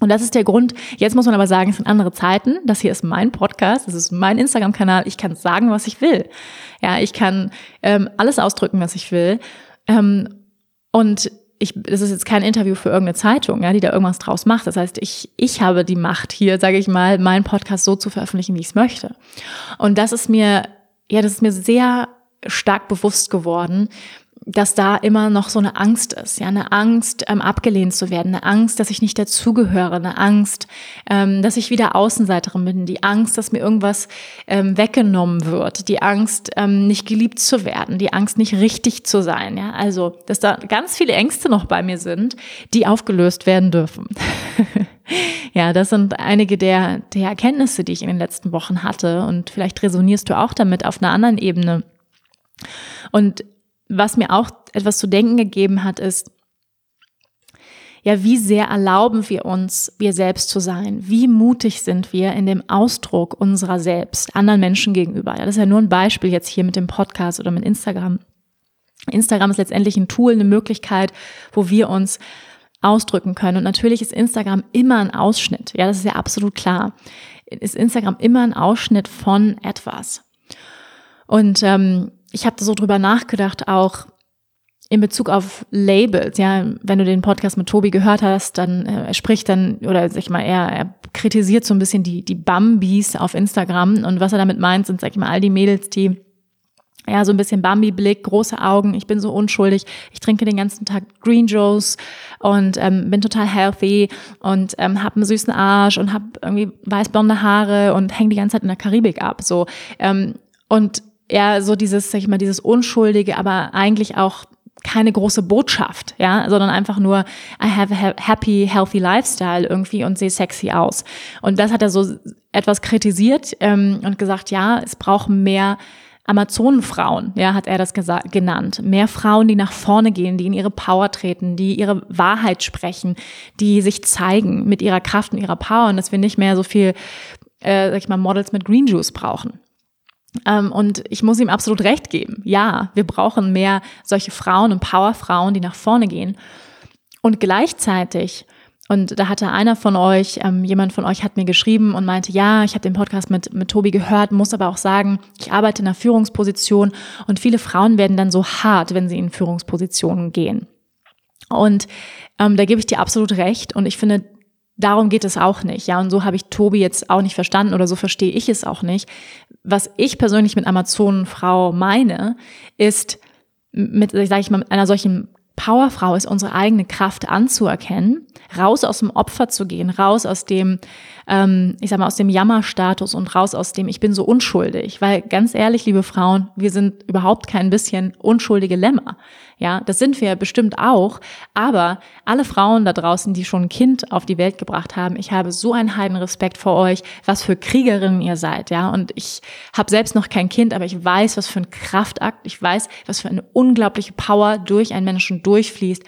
Und das ist der Grund. Jetzt muss man aber sagen, es sind andere Zeiten. Das hier ist mein Podcast, das ist mein Instagram-Kanal. Ich kann sagen, was ich will. Ja, ich kann ähm, alles ausdrücken, was ich will. Ähm, und ich, das ist jetzt kein Interview für irgendeine Zeitung, ja, die da irgendwas draus macht. Das heißt, ich, ich habe die Macht hier, sage ich mal, meinen Podcast so zu veröffentlichen, wie ich es möchte. Und das ist mir, ja, das ist mir sehr stark bewusst geworden, dass da immer noch so eine Angst ist, ja, eine Angst, ähm, abgelehnt zu werden, eine Angst, dass ich nicht dazugehöre, eine Angst, ähm, dass ich wieder Außenseiterin bin, die Angst, dass mir irgendwas ähm, weggenommen wird, die Angst, ähm, nicht geliebt zu werden, die Angst, nicht richtig zu sein, ja, also, dass da ganz viele Ängste noch bei mir sind, die aufgelöst werden dürfen. ja, das sind einige der, der Erkenntnisse, die ich in den letzten Wochen hatte und vielleicht resonierst du auch damit auf einer anderen Ebene. Und was mir auch etwas zu denken gegeben hat, ist, ja, wie sehr erlauben wir uns, wir selbst zu sein? Wie mutig sind wir in dem Ausdruck unserer selbst anderen Menschen gegenüber? Ja, das ist ja nur ein Beispiel jetzt hier mit dem Podcast oder mit Instagram. Instagram ist letztendlich ein Tool, eine Möglichkeit, wo wir uns ausdrücken können. Und natürlich ist Instagram immer ein Ausschnitt. Ja, das ist ja absolut klar. Ist Instagram immer ein Ausschnitt von etwas. Und ähm, ich habe so drüber nachgedacht, auch in Bezug auf Labels, ja, wenn du den Podcast mit Tobi gehört hast, dann äh, er spricht dann oder sag ich mal, er, er kritisiert so ein bisschen die die Bambis auf Instagram und was er damit meint, sind sag ich mal all die Mädels, die ja, so ein bisschen Bambi-Blick, große Augen, ich bin so unschuldig, ich trinke den ganzen Tag Green Joes und ähm, bin total healthy und ähm, habe einen süßen Arsch und habe irgendwie weißblonde Haare und hänge die ganze Zeit in der Karibik ab. So ähm, Und ja, so dieses, sag ich mal, dieses Unschuldige, aber eigentlich auch keine große Botschaft, ja, sondern einfach nur I have a happy, healthy lifestyle irgendwie und sehe sexy aus. Und das hat er so etwas kritisiert ähm, und gesagt, ja, es braucht mehr Amazonenfrauen, ja, hat er das genannt. Mehr Frauen, die nach vorne gehen, die in ihre Power treten, die ihre Wahrheit sprechen, die sich zeigen mit ihrer Kraft und ihrer Power und dass wir nicht mehr so viel, äh, sag ich mal, Models mit Green Juice brauchen. Ähm, und ich muss ihm absolut recht geben. Ja, wir brauchen mehr solche Frauen und Powerfrauen, die nach vorne gehen. Und gleichzeitig, und da hatte einer von euch, ähm, jemand von euch hat mir geschrieben und meinte, ja, ich habe den Podcast mit, mit Tobi gehört, muss aber auch sagen, ich arbeite in einer Führungsposition und viele Frauen werden dann so hart, wenn sie in Führungspositionen gehen. Und ähm, da gebe ich dir absolut recht. Und ich finde, darum geht es auch nicht. Ja, und so habe ich Tobi jetzt auch nicht verstanden oder so verstehe ich es auch nicht. Was ich persönlich mit Amazonenfrau meine, ist mit, sage ich mal, mit einer solchen Powerfrau ist unsere eigene Kraft anzuerkennen, raus aus dem Opfer zu gehen, raus aus dem, ähm, ich sag mal, aus dem Jammerstatus und raus aus dem, ich bin so unschuldig. Weil ganz ehrlich, liebe Frauen, wir sind überhaupt kein bisschen unschuldige Lämmer. Ja, das sind wir bestimmt auch. Aber alle Frauen da draußen, die schon ein Kind auf die Welt gebracht haben, ich habe so einen heiden Respekt vor euch, was für Kriegerinnen ihr seid. Ja, und ich habe selbst noch kein Kind, aber ich weiß, was für ein Kraftakt, ich weiß, was für eine unglaubliche Power durch einen Menschen durchfließt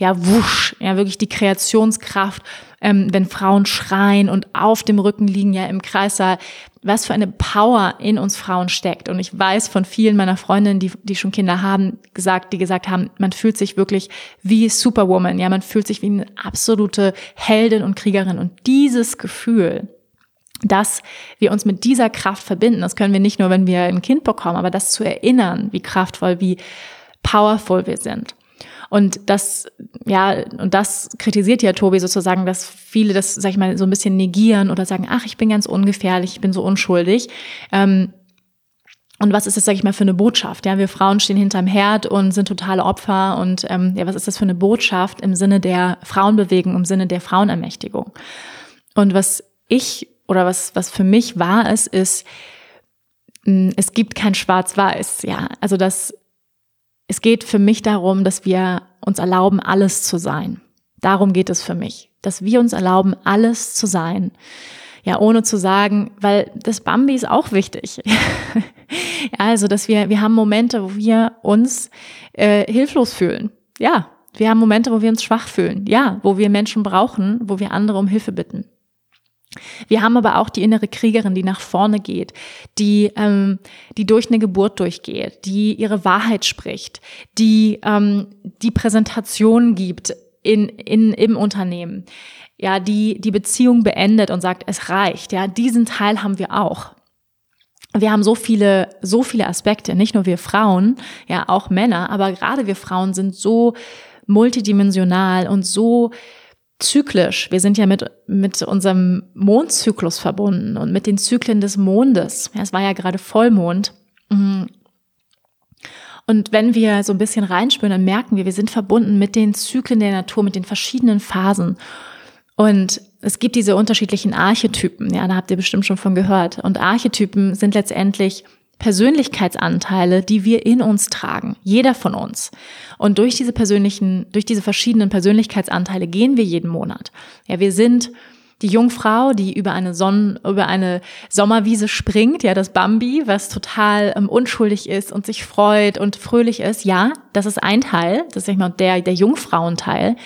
ja, wusch, ja, wirklich die Kreationskraft, ähm, wenn Frauen schreien und auf dem Rücken liegen, ja, im Kreissaal, was für eine Power in uns Frauen steckt. Und ich weiß von vielen meiner Freundinnen, die, die schon Kinder haben, gesagt, die gesagt haben, man fühlt sich wirklich wie Superwoman, ja, man fühlt sich wie eine absolute Heldin und Kriegerin. Und dieses Gefühl, dass wir uns mit dieser Kraft verbinden. Das können wir nicht nur, wenn wir ein Kind bekommen, aber das zu erinnern, wie kraftvoll, wie powerful wir sind. Und das, ja, und das kritisiert ja Tobi sozusagen, dass viele das, sag ich mal, so ein bisschen negieren oder sagen, ach, ich bin ganz ungefährlich, ich bin so unschuldig. Ähm, und was ist das, sag ich mal, für eine Botschaft? Ja, wir Frauen stehen hinterm Herd und sind totale Opfer. Und ähm, ja, was ist das für eine Botschaft im Sinne der Frauenbewegung, im Sinne der Frauenermächtigung? Und was ich oder was, was für mich wahr ist, ist, es gibt kein Schwarz-Weiß. Ja, also das es geht für mich darum, dass wir uns erlauben, alles zu sein. Darum geht es für mich, dass wir uns erlauben, alles zu sein. Ja, ohne zu sagen, weil das Bambi ist auch wichtig. ja, also, dass wir, wir haben Momente, wo wir uns äh, hilflos fühlen. Ja, wir haben Momente, wo wir uns schwach fühlen. Ja, wo wir Menschen brauchen, wo wir andere um Hilfe bitten. Wir haben aber auch die innere Kriegerin, die nach vorne geht, die, ähm, die durch eine Geburt durchgeht, die ihre Wahrheit spricht, die ähm, die Präsentation gibt in, in, im Unternehmen, ja, die die Beziehung beendet und sagt, es reicht. Ja, diesen Teil haben wir auch. Wir haben so viele, so viele Aspekte, nicht nur wir Frauen, ja, auch Männer, aber gerade wir Frauen sind so multidimensional und so zyklisch. Wir sind ja mit, mit unserem Mondzyklus verbunden und mit den Zyklen des Mondes. Ja, es war ja gerade Vollmond. Mhm. Und wenn wir so ein bisschen reinspüren, dann merken wir, wir sind verbunden mit den Zyklen der Natur, mit den verschiedenen Phasen. Und es gibt diese unterschiedlichen Archetypen, ja, da habt ihr bestimmt schon von gehört. Und Archetypen sind letztendlich Persönlichkeitsanteile, die wir in uns tragen, jeder von uns. Und durch diese persönlichen, durch diese verschiedenen Persönlichkeitsanteile gehen wir jeden Monat. Ja, wir sind die Jungfrau, die über eine Sonnen, über eine Sommerwiese springt, ja, das Bambi, was total ähm, unschuldig ist und sich freut und fröhlich ist. Ja, das ist ein Teil, das ist ich mal der, der Jungfrauenteil.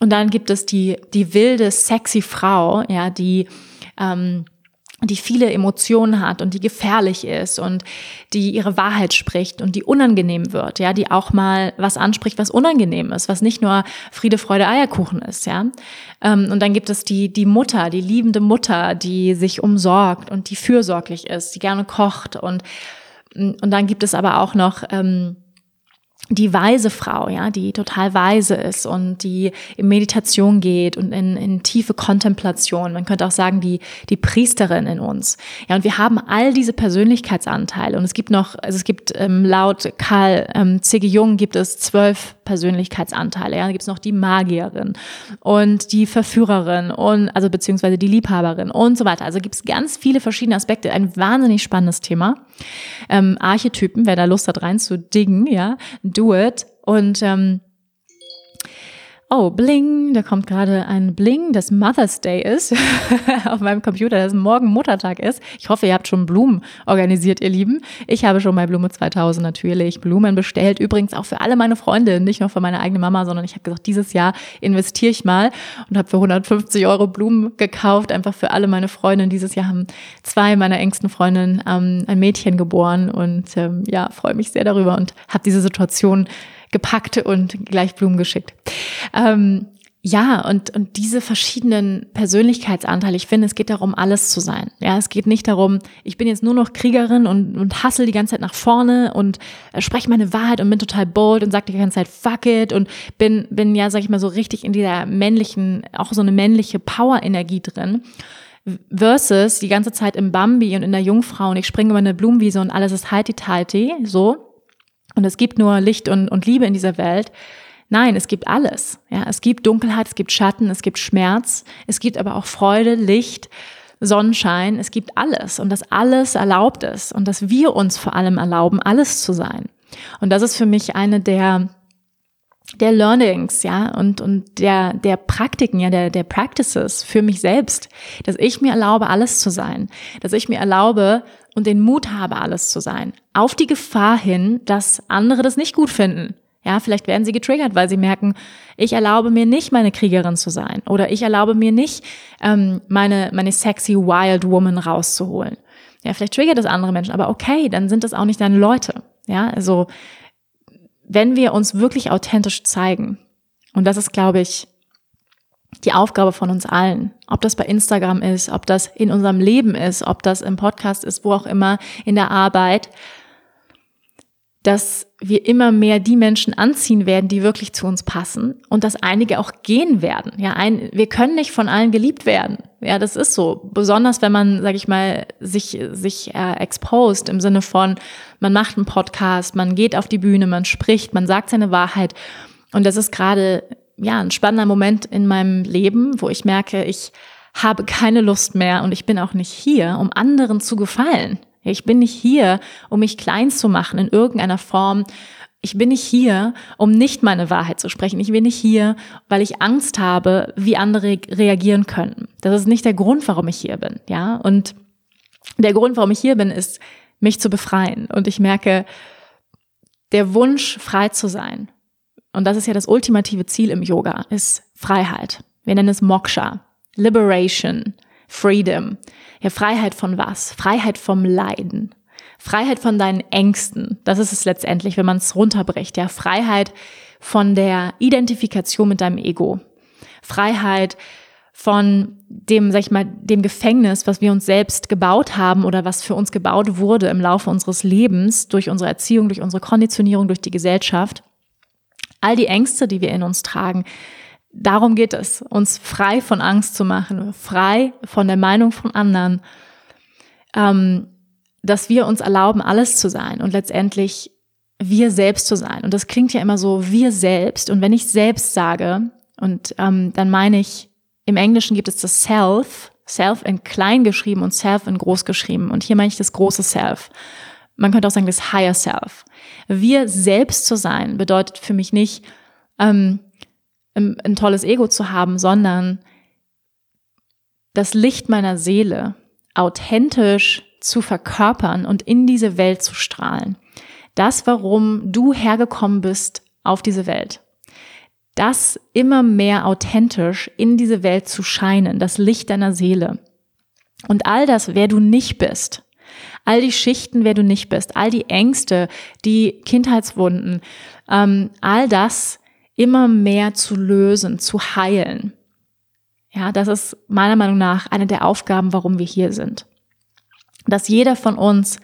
Und dann gibt es die, die wilde, sexy Frau, ja, die, ähm, die viele Emotionen hat und die gefährlich ist und die ihre Wahrheit spricht und die unangenehm wird, ja, die auch mal was anspricht, was unangenehm ist, was nicht nur Friede, Freude, Eierkuchen ist, ja. Ähm, und dann gibt es die, die Mutter, die liebende Mutter, die sich umsorgt und die fürsorglich ist, die gerne kocht und, und dann gibt es aber auch noch, ähm, die weise Frau, ja, die total weise ist und die in Meditation geht und in, in tiefe Kontemplation. Man könnte auch sagen, die, die Priesterin in uns. Ja, und wir haben all diese Persönlichkeitsanteile. Und es gibt noch, also es gibt ähm, laut Karl ähm, C.G. Jung gibt es zwölf Persönlichkeitsanteile. Ja, da gibt es noch die Magierin und die Verführerin und also beziehungsweise die Liebhaberin und so weiter. Also gibt es ganz viele verschiedene Aspekte. Ein wahnsinnig spannendes Thema. Ähm, Archetypen, wer da Lust hat rein zu dingen, ja, do it. Und ähm, oh, Bling, da kommt gerade ein Bling, das Mother's Day ist auf meinem Computer, dass morgen Muttertag ist. Ich hoffe, ihr habt schon Blumen organisiert, ihr Lieben. Ich habe schon bei Blume 2000 natürlich Blumen bestellt. Übrigens auch für alle meine Freunde, nicht nur für meine eigene Mama, sondern ich habe gesagt, dieses Jahr investiere ich mal und habe für 150 Euro Blumen gekauft, einfach für alle meine Freunde. Dieses Jahr haben zwei meiner engsten Freundinnen ähm, ein Mädchen geboren und ähm, ja, freue mich sehr darüber und habe diese Situation gepackt und gleich Blumen geschickt. Ähm, ja, und, und diese verschiedenen Persönlichkeitsanteile, ich finde, es geht darum, alles zu sein. Ja, es geht nicht darum, ich bin jetzt nur noch Kriegerin und, und hassel die ganze Zeit nach vorne und äh, spreche meine Wahrheit und bin total bold und sage die ganze Zeit fuck it und bin, bin ja, sag ich mal, so richtig in dieser männlichen, auch so eine männliche Power-Energie drin. Versus die ganze Zeit im Bambi und in der Jungfrau und ich springe über eine Blumenwiese und alles ist heiti-teiti, so und es gibt nur Licht und, und Liebe in dieser Welt. Nein, es gibt alles. Ja, es gibt Dunkelheit, es gibt Schatten, es gibt Schmerz, es gibt aber auch Freude, Licht, Sonnenschein, es gibt alles und das alles erlaubt es und dass wir uns vor allem erlauben, alles zu sein. Und das ist für mich eine der der Learnings, ja, und, und der, der Praktiken, ja, der, der Practices für mich selbst, dass ich mir erlaube, alles zu sein, dass ich mir erlaube, und den Mut habe, alles zu sein. Auf die Gefahr hin, dass andere das nicht gut finden. Ja, vielleicht werden sie getriggert, weil sie merken, ich erlaube mir nicht, meine Kriegerin zu sein. Oder ich erlaube mir nicht, ähm, meine, meine sexy Wild Woman rauszuholen. Ja, vielleicht triggert das andere Menschen, aber okay, dann sind das auch nicht deine Leute. Ja, also, wenn wir uns wirklich authentisch zeigen, und das ist, glaube ich, die Aufgabe von uns allen. Ob das bei Instagram ist, ob das in unserem Leben ist, ob das im Podcast ist, wo auch immer, in der Arbeit, dass wir immer mehr die Menschen anziehen werden, die wirklich zu uns passen und dass einige auch gehen werden. Ja, ein, wir können nicht von allen geliebt werden. Ja, das ist so. Besonders wenn man, sag ich mal, sich, sich äh, exposed im Sinne von, man macht einen Podcast, man geht auf die Bühne, man spricht, man sagt seine Wahrheit. Und das ist gerade ja, ein spannender Moment in meinem Leben, wo ich merke, ich habe keine Lust mehr und ich bin auch nicht hier, um anderen zu gefallen. Ich bin nicht hier, um mich klein zu machen in irgendeiner Form. Ich bin nicht hier, um nicht meine Wahrheit zu sprechen. Ich bin nicht hier, weil ich Angst habe, wie andere reagieren könnten. Das ist nicht der Grund, warum ich hier bin, ja. Und der Grund, warum ich hier bin, ist, mich zu befreien. Und ich merke, der Wunsch, frei zu sein, und das ist ja das ultimative Ziel im Yoga, ist Freiheit. Wir nennen es Moksha, Liberation, Freedom. Ja, Freiheit von was? Freiheit vom Leiden. Freiheit von deinen Ängsten. Das ist es letztendlich, wenn man es runterbricht. Ja, Freiheit von der Identifikation mit deinem Ego. Freiheit von dem, sag ich mal, dem Gefängnis, was wir uns selbst gebaut haben oder was für uns gebaut wurde im Laufe unseres Lebens durch unsere Erziehung, durch unsere Konditionierung, durch die Gesellschaft all die Ängste, die wir in uns tragen, darum geht es, uns frei von Angst zu machen, frei von der Meinung von anderen, ähm, dass wir uns erlauben, alles zu sein und letztendlich wir selbst zu sein. Und das klingt ja immer so, wir selbst. Und wenn ich selbst sage, und ähm, dann meine ich, im Englischen gibt es das Self, Self in klein geschrieben und Self in groß geschrieben. Und hier meine ich das große Self. Man könnte auch sagen, das Higher Self. Wir selbst zu sein bedeutet für mich nicht, ähm, ein, tolles Ego zu haben, sondern das Licht meiner Seele authentisch zu verkörpern und in diese Welt zu strahlen. Das, warum du hergekommen bist auf diese Welt. Das immer mehr authentisch in diese Welt zu scheinen, das Licht deiner Seele. Und all das, wer du nicht bist, all die Schichten, wer du nicht bist, all die Ängste, die Kindheitswunden, ähm, all das immer mehr zu lösen, zu heilen. Ja, das ist meiner Meinung nach eine der Aufgaben, warum wir hier sind. Dass jeder von uns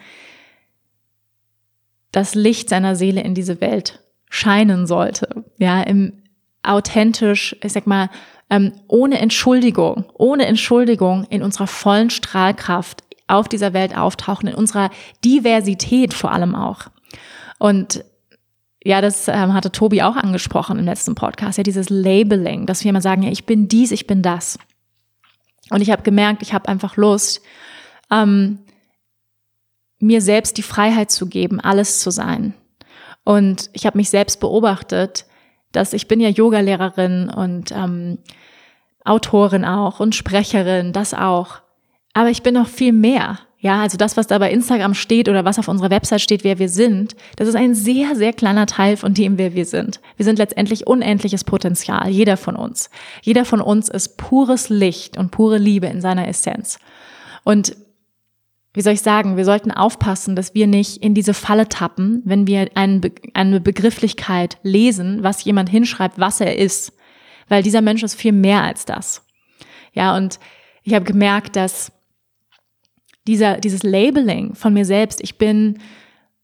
das Licht seiner Seele in diese Welt scheinen sollte. Ja, im authentisch, ich sag mal, ähm, ohne Entschuldigung, ohne Entschuldigung in unserer vollen Strahlkraft auf dieser Welt auftauchen, in unserer Diversität vor allem auch. Und ja, das ähm, hatte Tobi auch angesprochen im letzten Podcast, ja, dieses Labeling, dass wir immer sagen, ja, ich bin dies, ich bin das. Und ich habe gemerkt, ich habe einfach Lust, ähm, mir selbst die Freiheit zu geben, alles zu sein. Und ich habe mich selbst beobachtet, dass ich bin ja Yogalehrerin und ähm, Autorin auch und Sprecherin, das auch. Aber ich bin noch viel mehr. Ja, also das, was da bei Instagram steht oder was auf unserer Website steht, wer wir sind, das ist ein sehr, sehr kleiner Teil von dem, wer wir sind. Wir sind letztendlich unendliches Potenzial, jeder von uns. Jeder von uns ist pures Licht und pure Liebe in seiner Essenz. Und wie soll ich sagen, wir sollten aufpassen, dass wir nicht in diese Falle tappen, wenn wir eine Begrifflichkeit lesen, was jemand hinschreibt, was er ist. Weil dieser Mensch ist viel mehr als das. Ja, und ich habe gemerkt, dass dieser, dieses Labeling von mir selbst, ich bin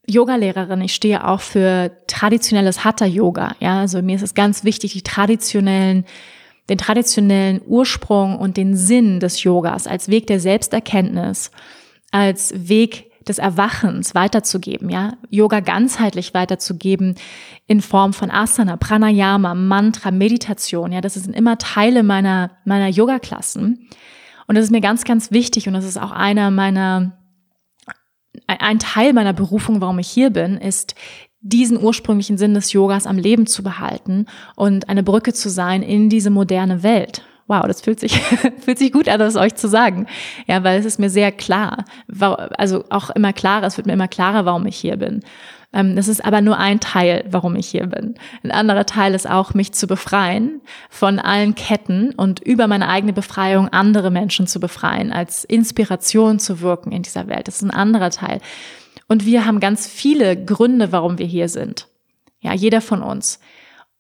Yogalehrerin, ich stehe auch für traditionelles Hatha-Yoga. Ja, also mir ist es ganz wichtig, die traditionellen, den traditionellen Ursprung und den Sinn des Yogas als Weg der Selbsterkenntnis, als Weg des Erwachens weiterzugeben, ja, Yoga ganzheitlich weiterzugeben in Form von Asana, Pranayama, Mantra, Meditation, ja, das sind immer Teile meiner meiner Yoga-Klassen. Und das ist mir ganz, ganz wichtig und das ist auch einer meiner, ein Teil meiner Berufung, warum ich hier bin, ist diesen ursprünglichen Sinn des Yogas am Leben zu behalten und eine Brücke zu sein in diese moderne Welt. Wow, das fühlt sich, fühlt sich gut an, das euch zu sagen. Ja, weil es ist mir sehr klar. Also auch immer klarer, es wird mir immer klarer, warum ich hier bin. Ähm, das ist aber nur ein Teil, warum ich hier bin. Ein anderer Teil ist auch, mich zu befreien von allen Ketten und über meine eigene Befreiung andere Menschen zu befreien, als Inspiration zu wirken in dieser Welt. Das ist ein anderer Teil. Und wir haben ganz viele Gründe, warum wir hier sind. Ja, jeder von uns.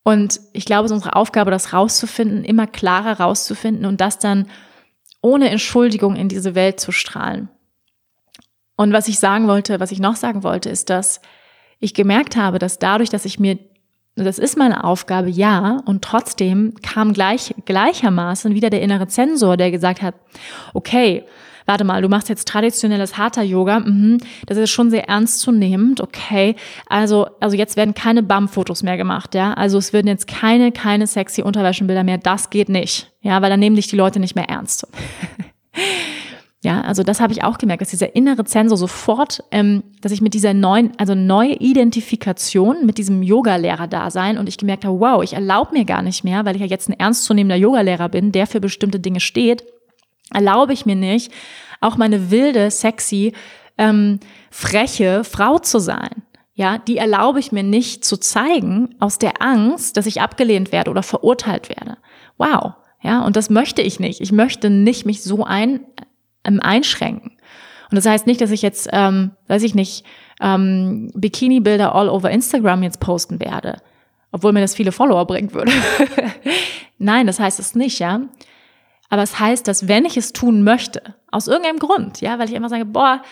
Und ich glaube, es ist unsere Aufgabe, das rauszufinden, immer klarer rauszufinden und das dann ohne Entschuldigung in diese Welt zu strahlen. Und was ich sagen wollte, was ich noch sagen wollte, ist, dass ich gemerkt habe, dass dadurch, dass ich mir, das ist meine Aufgabe, ja, und trotzdem kam gleich, gleichermaßen wieder der innere Zensor, der gesagt hat, okay, warte mal, du machst jetzt traditionelles Hatha-Yoga, mhm, das ist schon sehr ernstzunehmend, okay. Also, also jetzt werden keine BAM-Fotos mehr gemacht, ja. Also es werden jetzt keine, keine sexy Unterwäschenbilder mehr, das geht nicht, ja, weil dann nehmen dich die Leute nicht mehr ernst. Ja, also das habe ich auch gemerkt, dass dieser innere Zensor sofort, ähm, dass ich mit dieser neuen, also neue Identifikation mit diesem Yogalehrer da sein und ich gemerkt habe, wow, ich erlaube mir gar nicht mehr, weil ich ja jetzt ein ernstzunehmender Yogalehrer bin, der für bestimmte Dinge steht, erlaube ich mir nicht, auch meine wilde, sexy, ähm, freche Frau zu sein. Ja, die erlaube ich mir nicht zu zeigen aus der Angst, dass ich abgelehnt werde oder verurteilt werde. Wow. Ja, und das möchte ich nicht. Ich möchte nicht mich so ein, ähm, einschränken. Und das heißt nicht, dass ich jetzt, ähm, weiß ich nicht, ähm, Bikini-Bilder all over Instagram jetzt posten werde, obwohl mir das viele Follower bringen würde. Nein, das heißt es nicht, ja. Aber es heißt, dass wenn ich es tun möchte, aus irgendeinem Grund, ja, weil ich immer sage, boah,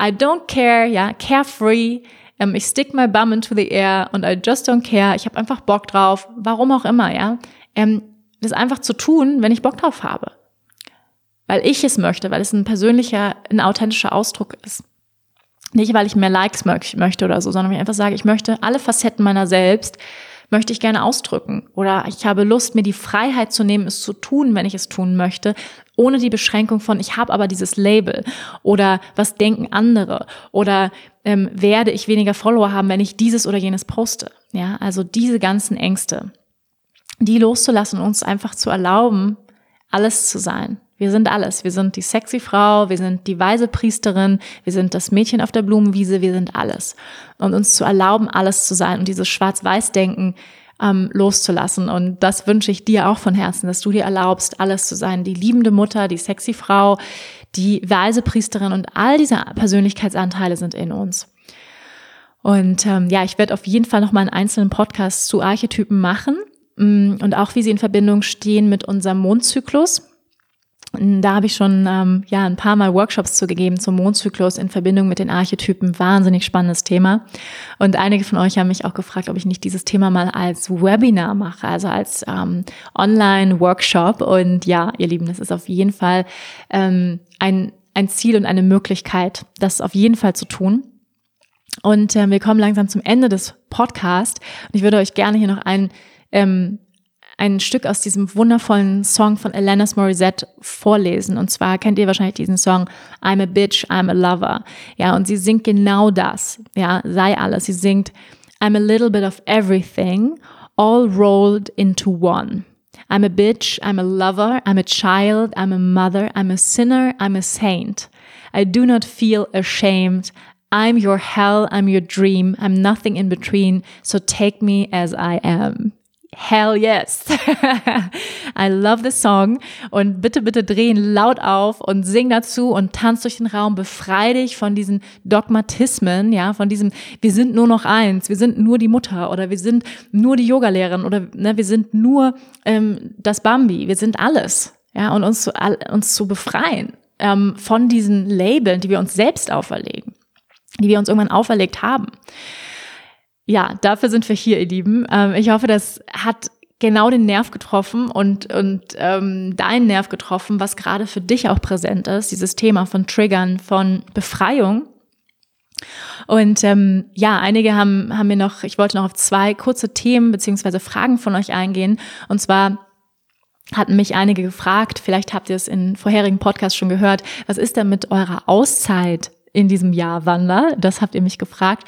I don't care, ja, carefree, ähm, ich stick my bum into the air und I just don't care, ich habe einfach Bock drauf, warum auch immer, ja, ähm, das einfach zu tun, wenn ich Bock drauf habe weil ich es möchte, weil es ein persönlicher, ein authentischer Ausdruck ist. Nicht, weil ich mehr Likes möchte oder so, sondern ich einfach sage, ich möchte alle Facetten meiner selbst möchte ich gerne ausdrücken. Oder ich habe Lust, mir die Freiheit zu nehmen, es zu tun, wenn ich es tun möchte, ohne die Beschränkung von, ich habe aber dieses Label. Oder was denken andere? Oder ähm, werde ich weniger Follower haben, wenn ich dieses oder jenes poste? Ja, also diese ganzen Ängste, die loszulassen und uns einfach zu erlauben, alles zu sein. Wir sind alles. Wir sind die sexy Frau, wir sind die weise Priesterin, wir sind das Mädchen auf der Blumenwiese, wir sind alles. Und uns zu erlauben, alles zu sein und dieses Schwarz-Weiß-Denken ähm, loszulassen. Und das wünsche ich dir auch von Herzen, dass du dir erlaubst, alles zu sein. Die liebende Mutter, die sexy Frau, die weise Priesterin und all diese Persönlichkeitsanteile sind in uns. Und ähm, ja, ich werde auf jeden Fall noch mal einen einzelnen Podcast zu Archetypen machen mm, und auch wie sie in Verbindung stehen mit unserem Mondzyklus. Da habe ich schon ähm, ja ein paar Mal Workshops zugegeben zum Mondzyklus in Verbindung mit den Archetypen. Wahnsinnig spannendes Thema. Und einige von euch haben mich auch gefragt, ob ich nicht dieses Thema mal als Webinar mache, also als ähm, Online-Workshop. Und ja, ihr Lieben, das ist auf jeden Fall ähm, ein, ein Ziel und eine Möglichkeit, das auf jeden Fall zu tun. Und äh, wir kommen langsam zum Ende des Podcasts. Und ich würde euch gerne hier noch ein ähm, ein Stück aus diesem wundervollen Song von Alanis Morissette vorlesen. Und zwar kennt ihr wahrscheinlich diesen Song I'm a Bitch, I'm a Lover. Ja, und sie singt genau das. Ja, sei alles. Sie singt I'm a little bit of everything, all rolled into one. I'm a bitch, I'm a lover, I'm a child, I'm a mother, I'm a sinner, I'm a saint. I do not feel ashamed. I'm your hell, I'm your dream, I'm nothing in between, so take me as I am. Hell yes. I love the song. Und bitte, bitte drehen laut auf und sing dazu und tanz durch den Raum. Befrei dich von diesen Dogmatismen, ja, von diesem, wir sind nur noch eins, wir sind nur die Mutter oder wir sind nur die Yogalehrerin oder ne, wir sind nur ähm, das Bambi, wir sind alles. Ja, und uns zu, uns zu befreien ähm, von diesen Labeln, die wir uns selbst auferlegen, die wir uns irgendwann auferlegt haben ja, dafür sind wir hier, ihr Lieben. Ähm, ich hoffe, das hat genau den Nerv getroffen und, und ähm, deinen Nerv getroffen, was gerade für dich auch präsent ist, dieses Thema von Triggern, von Befreiung. Und ähm, ja, einige haben, haben mir noch, ich wollte noch auf zwei kurze Themen beziehungsweise Fragen von euch eingehen. Und zwar hatten mich einige gefragt, vielleicht habt ihr es in vorherigen Podcasts schon gehört, was ist denn mit eurer Auszeit in diesem Jahr Wander? Das habt ihr mich gefragt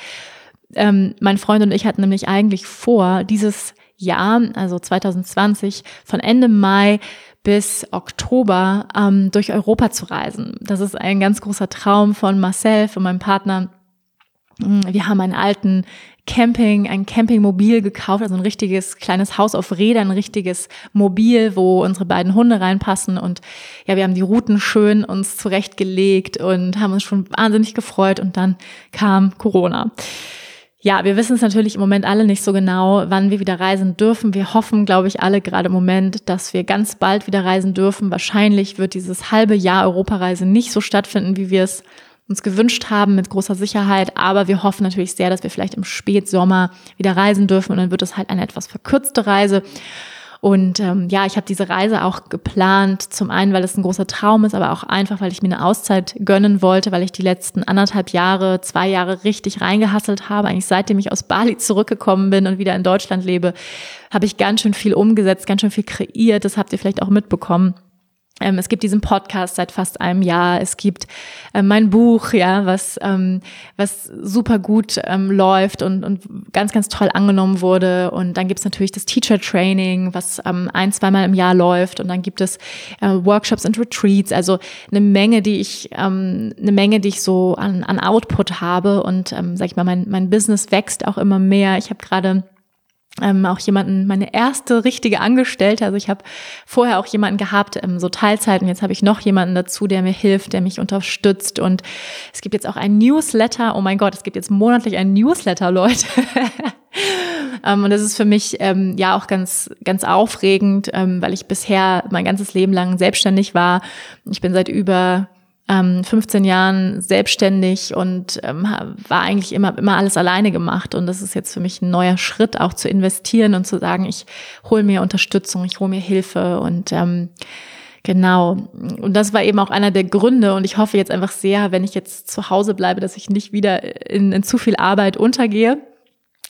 ähm, mein Freund und ich hatten nämlich eigentlich vor, dieses Jahr, also 2020, von Ende Mai bis Oktober ähm, durch Europa zu reisen. Das ist ein ganz großer Traum von Marcel, von meinem Partner. Mm, wir haben einen alten Camping, ein Campingmobil gekauft, also ein richtiges kleines Haus auf Rädern, ein richtiges Mobil, wo unsere beiden Hunde reinpassen. Und ja, wir haben die Routen schön uns zurechtgelegt und haben uns schon wahnsinnig gefreut. Und dann kam Corona. Ja, wir wissen es natürlich im Moment alle nicht so genau, wann wir wieder reisen dürfen. Wir hoffen, glaube ich, alle gerade im Moment, dass wir ganz bald wieder reisen dürfen. Wahrscheinlich wird dieses halbe Jahr Europareise nicht so stattfinden, wie wir es uns gewünscht haben, mit großer Sicherheit. Aber wir hoffen natürlich sehr, dass wir vielleicht im Spätsommer wieder reisen dürfen. Und dann wird es halt eine etwas verkürzte Reise. Und ähm, ja, ich habe diese Reise auch geplant, zum einen, weil es ein großer Traum ist, aber auch einfach, weil ich mir eine Auszeit gönnen wollte, weil ich die letzten anderthalb Jahre, zwei Jahre richtig reingehasselt habe. Eigentlich seitdem ich aus Bali zurückgekommen bin und wieder in Deutschland lebe, habe ich ganz schön viel umgesetzt, ganz schön viel kreiert. Das habt ihr vielleicht auch mitbekommen. Ähm, es gibt diesen Podcast seit fast einem Jahr. Es gibt äh, mein Buch, ja, was ähm, was super gut ähm, läuft und und ganz ganz toll angenommen wurde. Und dann gibt es natürlich das Teacher Training, was ähm, ein zweimal im Jahr läuft. Und dann gibt es äh, Workshops und Retreats. Also eine Menge, die ich ähm, eine Menge, die ich so an an Output habe. Und ähm, sag ich mal, mein mein Business wächst auch immer mehr. Ich habe gerade ähm, auch jemanden, meine erste richtige Angestellte. Also ich habe vorher auch jemanden gehabt, ähm, so Teilzeit und jetzt habe ich noch jemanden dazu, der mir hilft, der mich unterstützt. Und es gibt jetzt auch ein Newsletter. Oh mein Gott, es gibt jetzt monatlich ein Newsletter, Leute. ähm, und das ist für mich ähm, ja auch ganz, ganz aufregend, ähm, weil ich bisher mein ganzes Leben lang selbstständig war. Ich bin seit über 15 ähm, Jahren selbstständig und ähm, war eigentlich immer, immer alles alleine gemacht. Und das ist jetzt für mich ein neuer Schritt, auch zu investieren und zu sagen, ich hole mir Unterstützung, ich hole mir Hilfe und ähm, Genau. Und das war eben auch einer der Gründe. Und ich hoffe jetzt einfach sehr, wenn ich jetzt zu Hause bleibe, dass ich nicht wieder in, in zu viel Arbeit untergehe.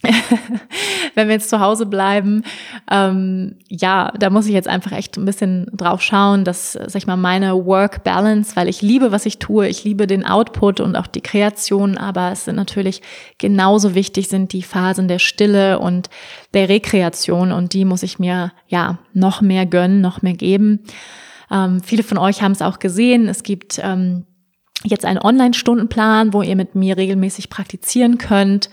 wenn wir jetzt zu Hause bleiben, ähm, ja, da muss ich jetzt einfach echt ein bisschen drauf schauen, dass, sag ich mal, meine Work Balance, weil ich liebe, was ich tue, ich liebe den Output und auch die Kreation, aber es sind natürlich genauso wichtig sind die Phasen der Stille und der Rekreation und die muss ich mir ja noch mehr gönnen, noch mehr geben. Ähm, viele von euch haben es auch gesehen. Es gibt ähm, jetzt einen Online-Stundenplan, wo ihr mit mir regelmäßig praktizieren könnt.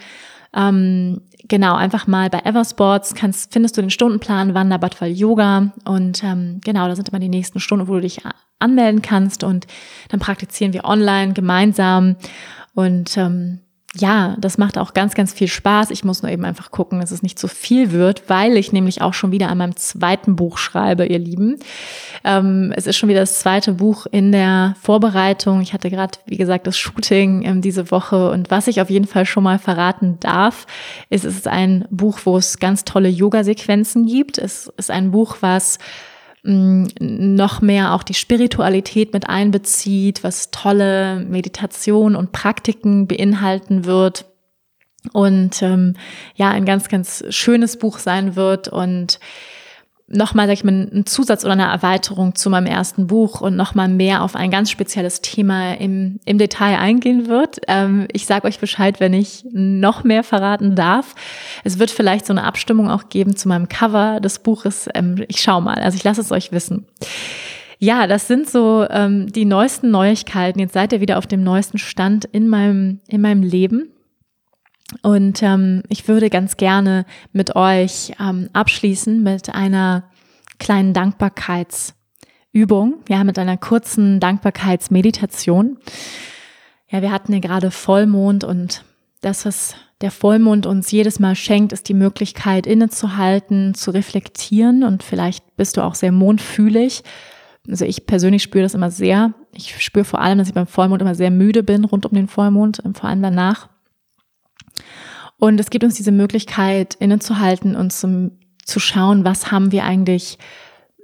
Ähm, genau, einfach mal bei Eversports kannst, findest du den Stundenplan Wanderbadfall Yoga und ähm, genau, da sind immer die nächsten Stunden, wo du dich anmelden kannst und dann praktizieren wir online gemeinsam und ähm, ja, das macht auch ganz, ganz viel Spaß. Ich muss nur eben einfach gucken, dass es nicht zu viel wird, weil ich nämlich auch schon wieder an meinem zweiten Buch schreibe, ihr Lieben. Ähm, es ist schon wieder das zweite Buch in der Vorbereitung. Ich hatte gerade, wie gesagt, das Shooting ähm, diese Woche und was ich auf jeden Fall schon mal verraten darf, ist, es ist ein Buch, wo es ganz tolle Yoga-Sequenzen gibt. Es ist ein Buch, was noch mehr auch die Spiritualität mit einbezieht, was tolle Meditation und Praktiken beinhalten wird und ähm, ja ein ganz ganz schönes Buch sein wird. Und nochmal, sag ich mal, ein Zusatz oder eine Erweiterung zu meinem ersten Buch und nochmal mehr auf ein ganz spezielles Thema im, im Detail eingehen wird. Ähm, ich sage euch Bescheid, wenn ich noch mehr verraten darf. Es wird vielleicht so eine Abstimmung auch geben zu meinem Cover des Buches. Ähm, ich schau mal, also ich lasse es euch wissen. Ja, das sind so ähm, die neuesten Neuigkeiten. Jetzt seid ihr wieder auf dem neuesten Stand in meinem, in meinem Leben. Und ähm, ich würde ganz gerne mit euch ähm, abschließen mit einer kleinen Dankbarkeitsübung. Ja, mit einer kurzen Dankbarkeitsmeditation. Ja, wir hatten ja gerade Vollmond und das, was der Vollmond uns jedes Mal schenkt, ist die Möglichkeit, innezuhalten, zu reflektieren und vielleicht bist du auch sehr mondfühlig. Also ich persönlich spüre das immer sehr. Ich spüre vor allem, dass ich beim Vollmond immer sehr müde bin, rund um den Vollmond, vor allem danach. Und es gibt uns diese Möglichkeit, innezuhalten und zum, zu schauen, was haben wir eigentlich,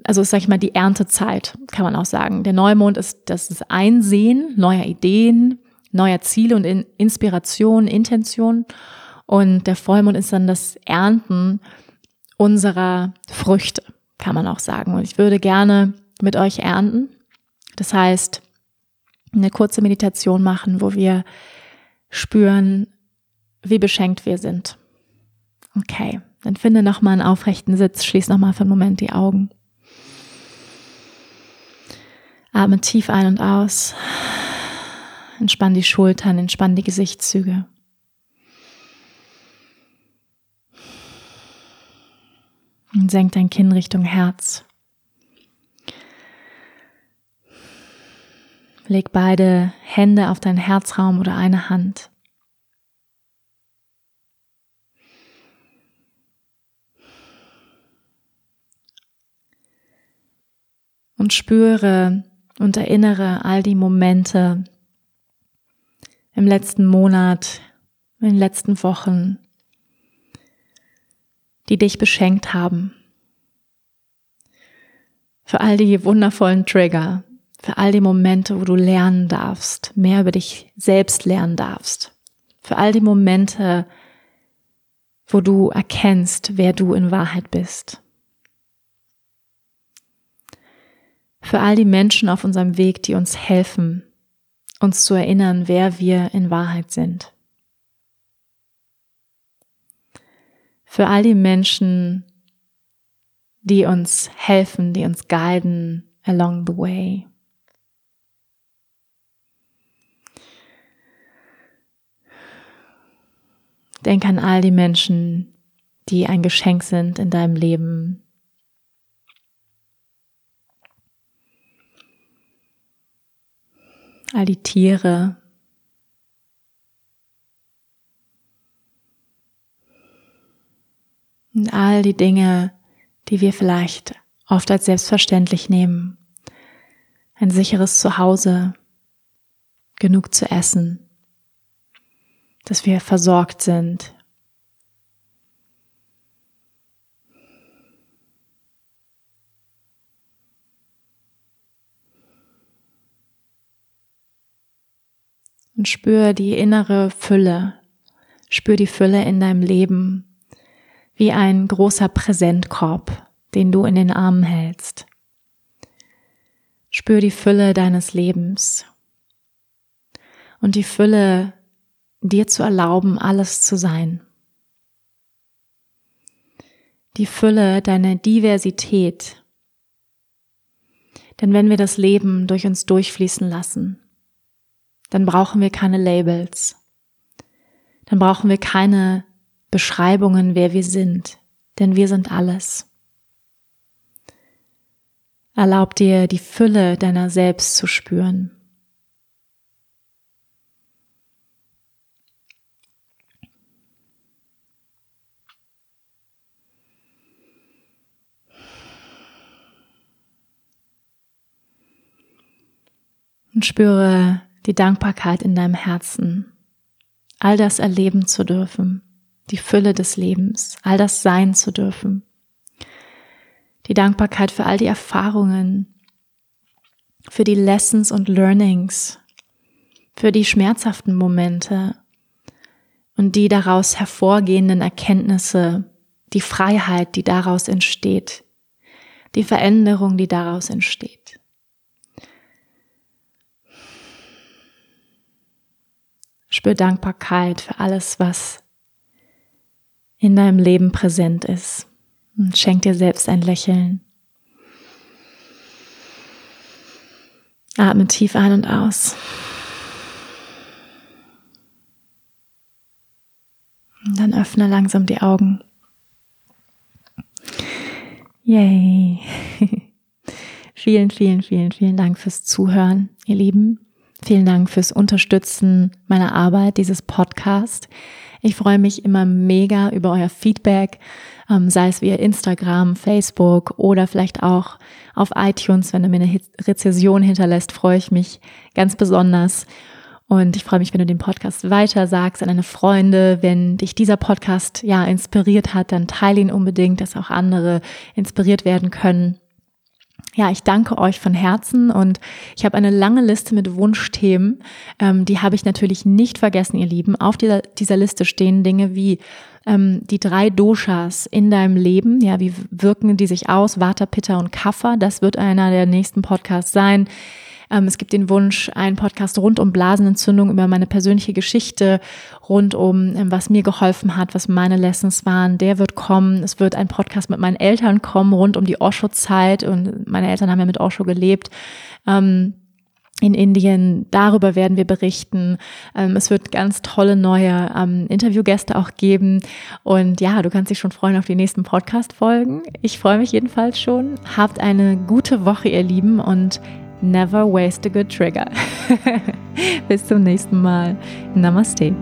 also sag ich mal, die Erntezeit, kann man auch sagen. Der Neumond ist das Einsehen neuer Ideen, neuer Ziele und Inspiration, Intention. Und der Vollmond ist dann das Ernten unserer Früchte, kann man auch sagen. Und ich würde gerne mit euch ernten. Das heißt, eine kurze Meditation machen, wo wir spüren, wie beschenkt wir sind. Okay, dann finde nochmal einen aufrechten Sitz, schließ nochmal für einen Moment die Augen. Atme tief ein und aus. Entspann die Schultern, entspann die Gesichtszüge. Und senk dein Kinn Richtung Herz. Leg beide Hände auf deinen Herzraum oder eine Hand. Und spüre und erinnere all die Momente im letzten Monat, in den letzten Wochen, die dich beschenkt haben. Für all die wundervollen Trigger, für all die Momente, wo du lernen darfst, mehr über dich selbst lernen darfst. Für all die Momente, wo du erkennst, wer du in Wahrheit bist. Für all die Menschen auf unserem Weg, die uns helfen, uns zu erinnern, wer wir in Wahrheit sind. Für all die Menschen, die uns helfen, die uns guiden along the way. Denk an all die Menschen, die ein Geschenk sind in deinem Leben, all die Tiere, und all die Dinge, die wir vielleicht oft als selbstverständlich nehmen. Ein sicheres Zuhause, genug zu essen, dass wir versorgt sind, Und spür die innere Fülle. Spür die Fülle in deinem Leben. Wie ein großer Präsentkorb, den du in den Armen hältst. Spür die Fülle deines Lebens. Und die Fülle, dir zu erlauben, alles zu sein. Die Fülle deiner Diversität. Denn wenn wir das Leben durch uns durchfließen lassen, dann brauchen wir keine Labels. Dann brauchen wir keine Beschreibungen, wer wir sind, denn wir sind alles. Erlaub dir, die Fülle deiner selbst zu spüren. Und spüre die Dankbarkeit in deinem Herzen, all das erleben zu dürfen, die Fülle des Lebens, all das sein zu dürfen. Die Dankbarkeit für all die Erfahrungen, für die Lessons und Learnings, für die schmerzhaften Momente und die daraus hervorgehenden Erkenntnisse, die Freiheit, die daraus entsteht, die Veränderung, die daraus entsteht. Spür Dankbarkeit für alles, was in deinem Leben präsent ist. Und schenk dir selbst ein Lächeln. Atme tief ein und aus. Und dann öffne langsam die Augen. Yay. vielen, vielen, vielen, vielen Dank fürs Zuhören, ihr Lieben. Vielen Dank fürs Unterstützen meiner Arbeit, dieses Podcast. Ich freue mich immer mega über euer Feedback, ähm, sei es via Instagram, Facebook oder vielleicht auch auf iTunes. Wenn du mir eine Rezession hinterlässt, freue ich mich ganz besonders. Und ich freue mich, wenn du den Podcast weiter sagst an deine Freunde. Wenn dich dieser Podcast ja inspiriert hat, dann teile ihn unbedingt, dass auch andere inspiriert werden können. Ja, ich danke euch von Herzen und ich habe eine lange Liste mit Wunschthemen. Ähm, die habe ich natürlich nicht vergessen, ihr Lieben. Auf dieser, dieser Liste stehen Dinge wie ähm, die drei Doshas in deinem Leben. Ja, wie wirken die sich aus? Vata, Pitta und Kapha. Das wird einer der nächsten Podcasts sein. Ähm, es gibt den Wunsch, einen Podcast rund um Blasenentzündung über meine persönliche Geschichte, rund um, ähm, was mir geholfen hat, was meine Lessons waren. Der wird kommen. Es wird ein Podcast mit meinen Eltern kommen, rund um die Osho-Zeit. Und meine Eltern haben ja mit Osho gelebt. Ähm, in Indien. Darüber werden wir berichten. Ähm, es wird ganz tolle neue ähm, Interviewgäste auch geben. Und ja, du kannst dich schon freuen auf die nächsten Podcast-Folgen. Ich freue mich jedenfalls schon. Habt eine gute Woche, ihr Lieben, und Never waste a good trigger. Bis zum nächsten Mal. Namaste.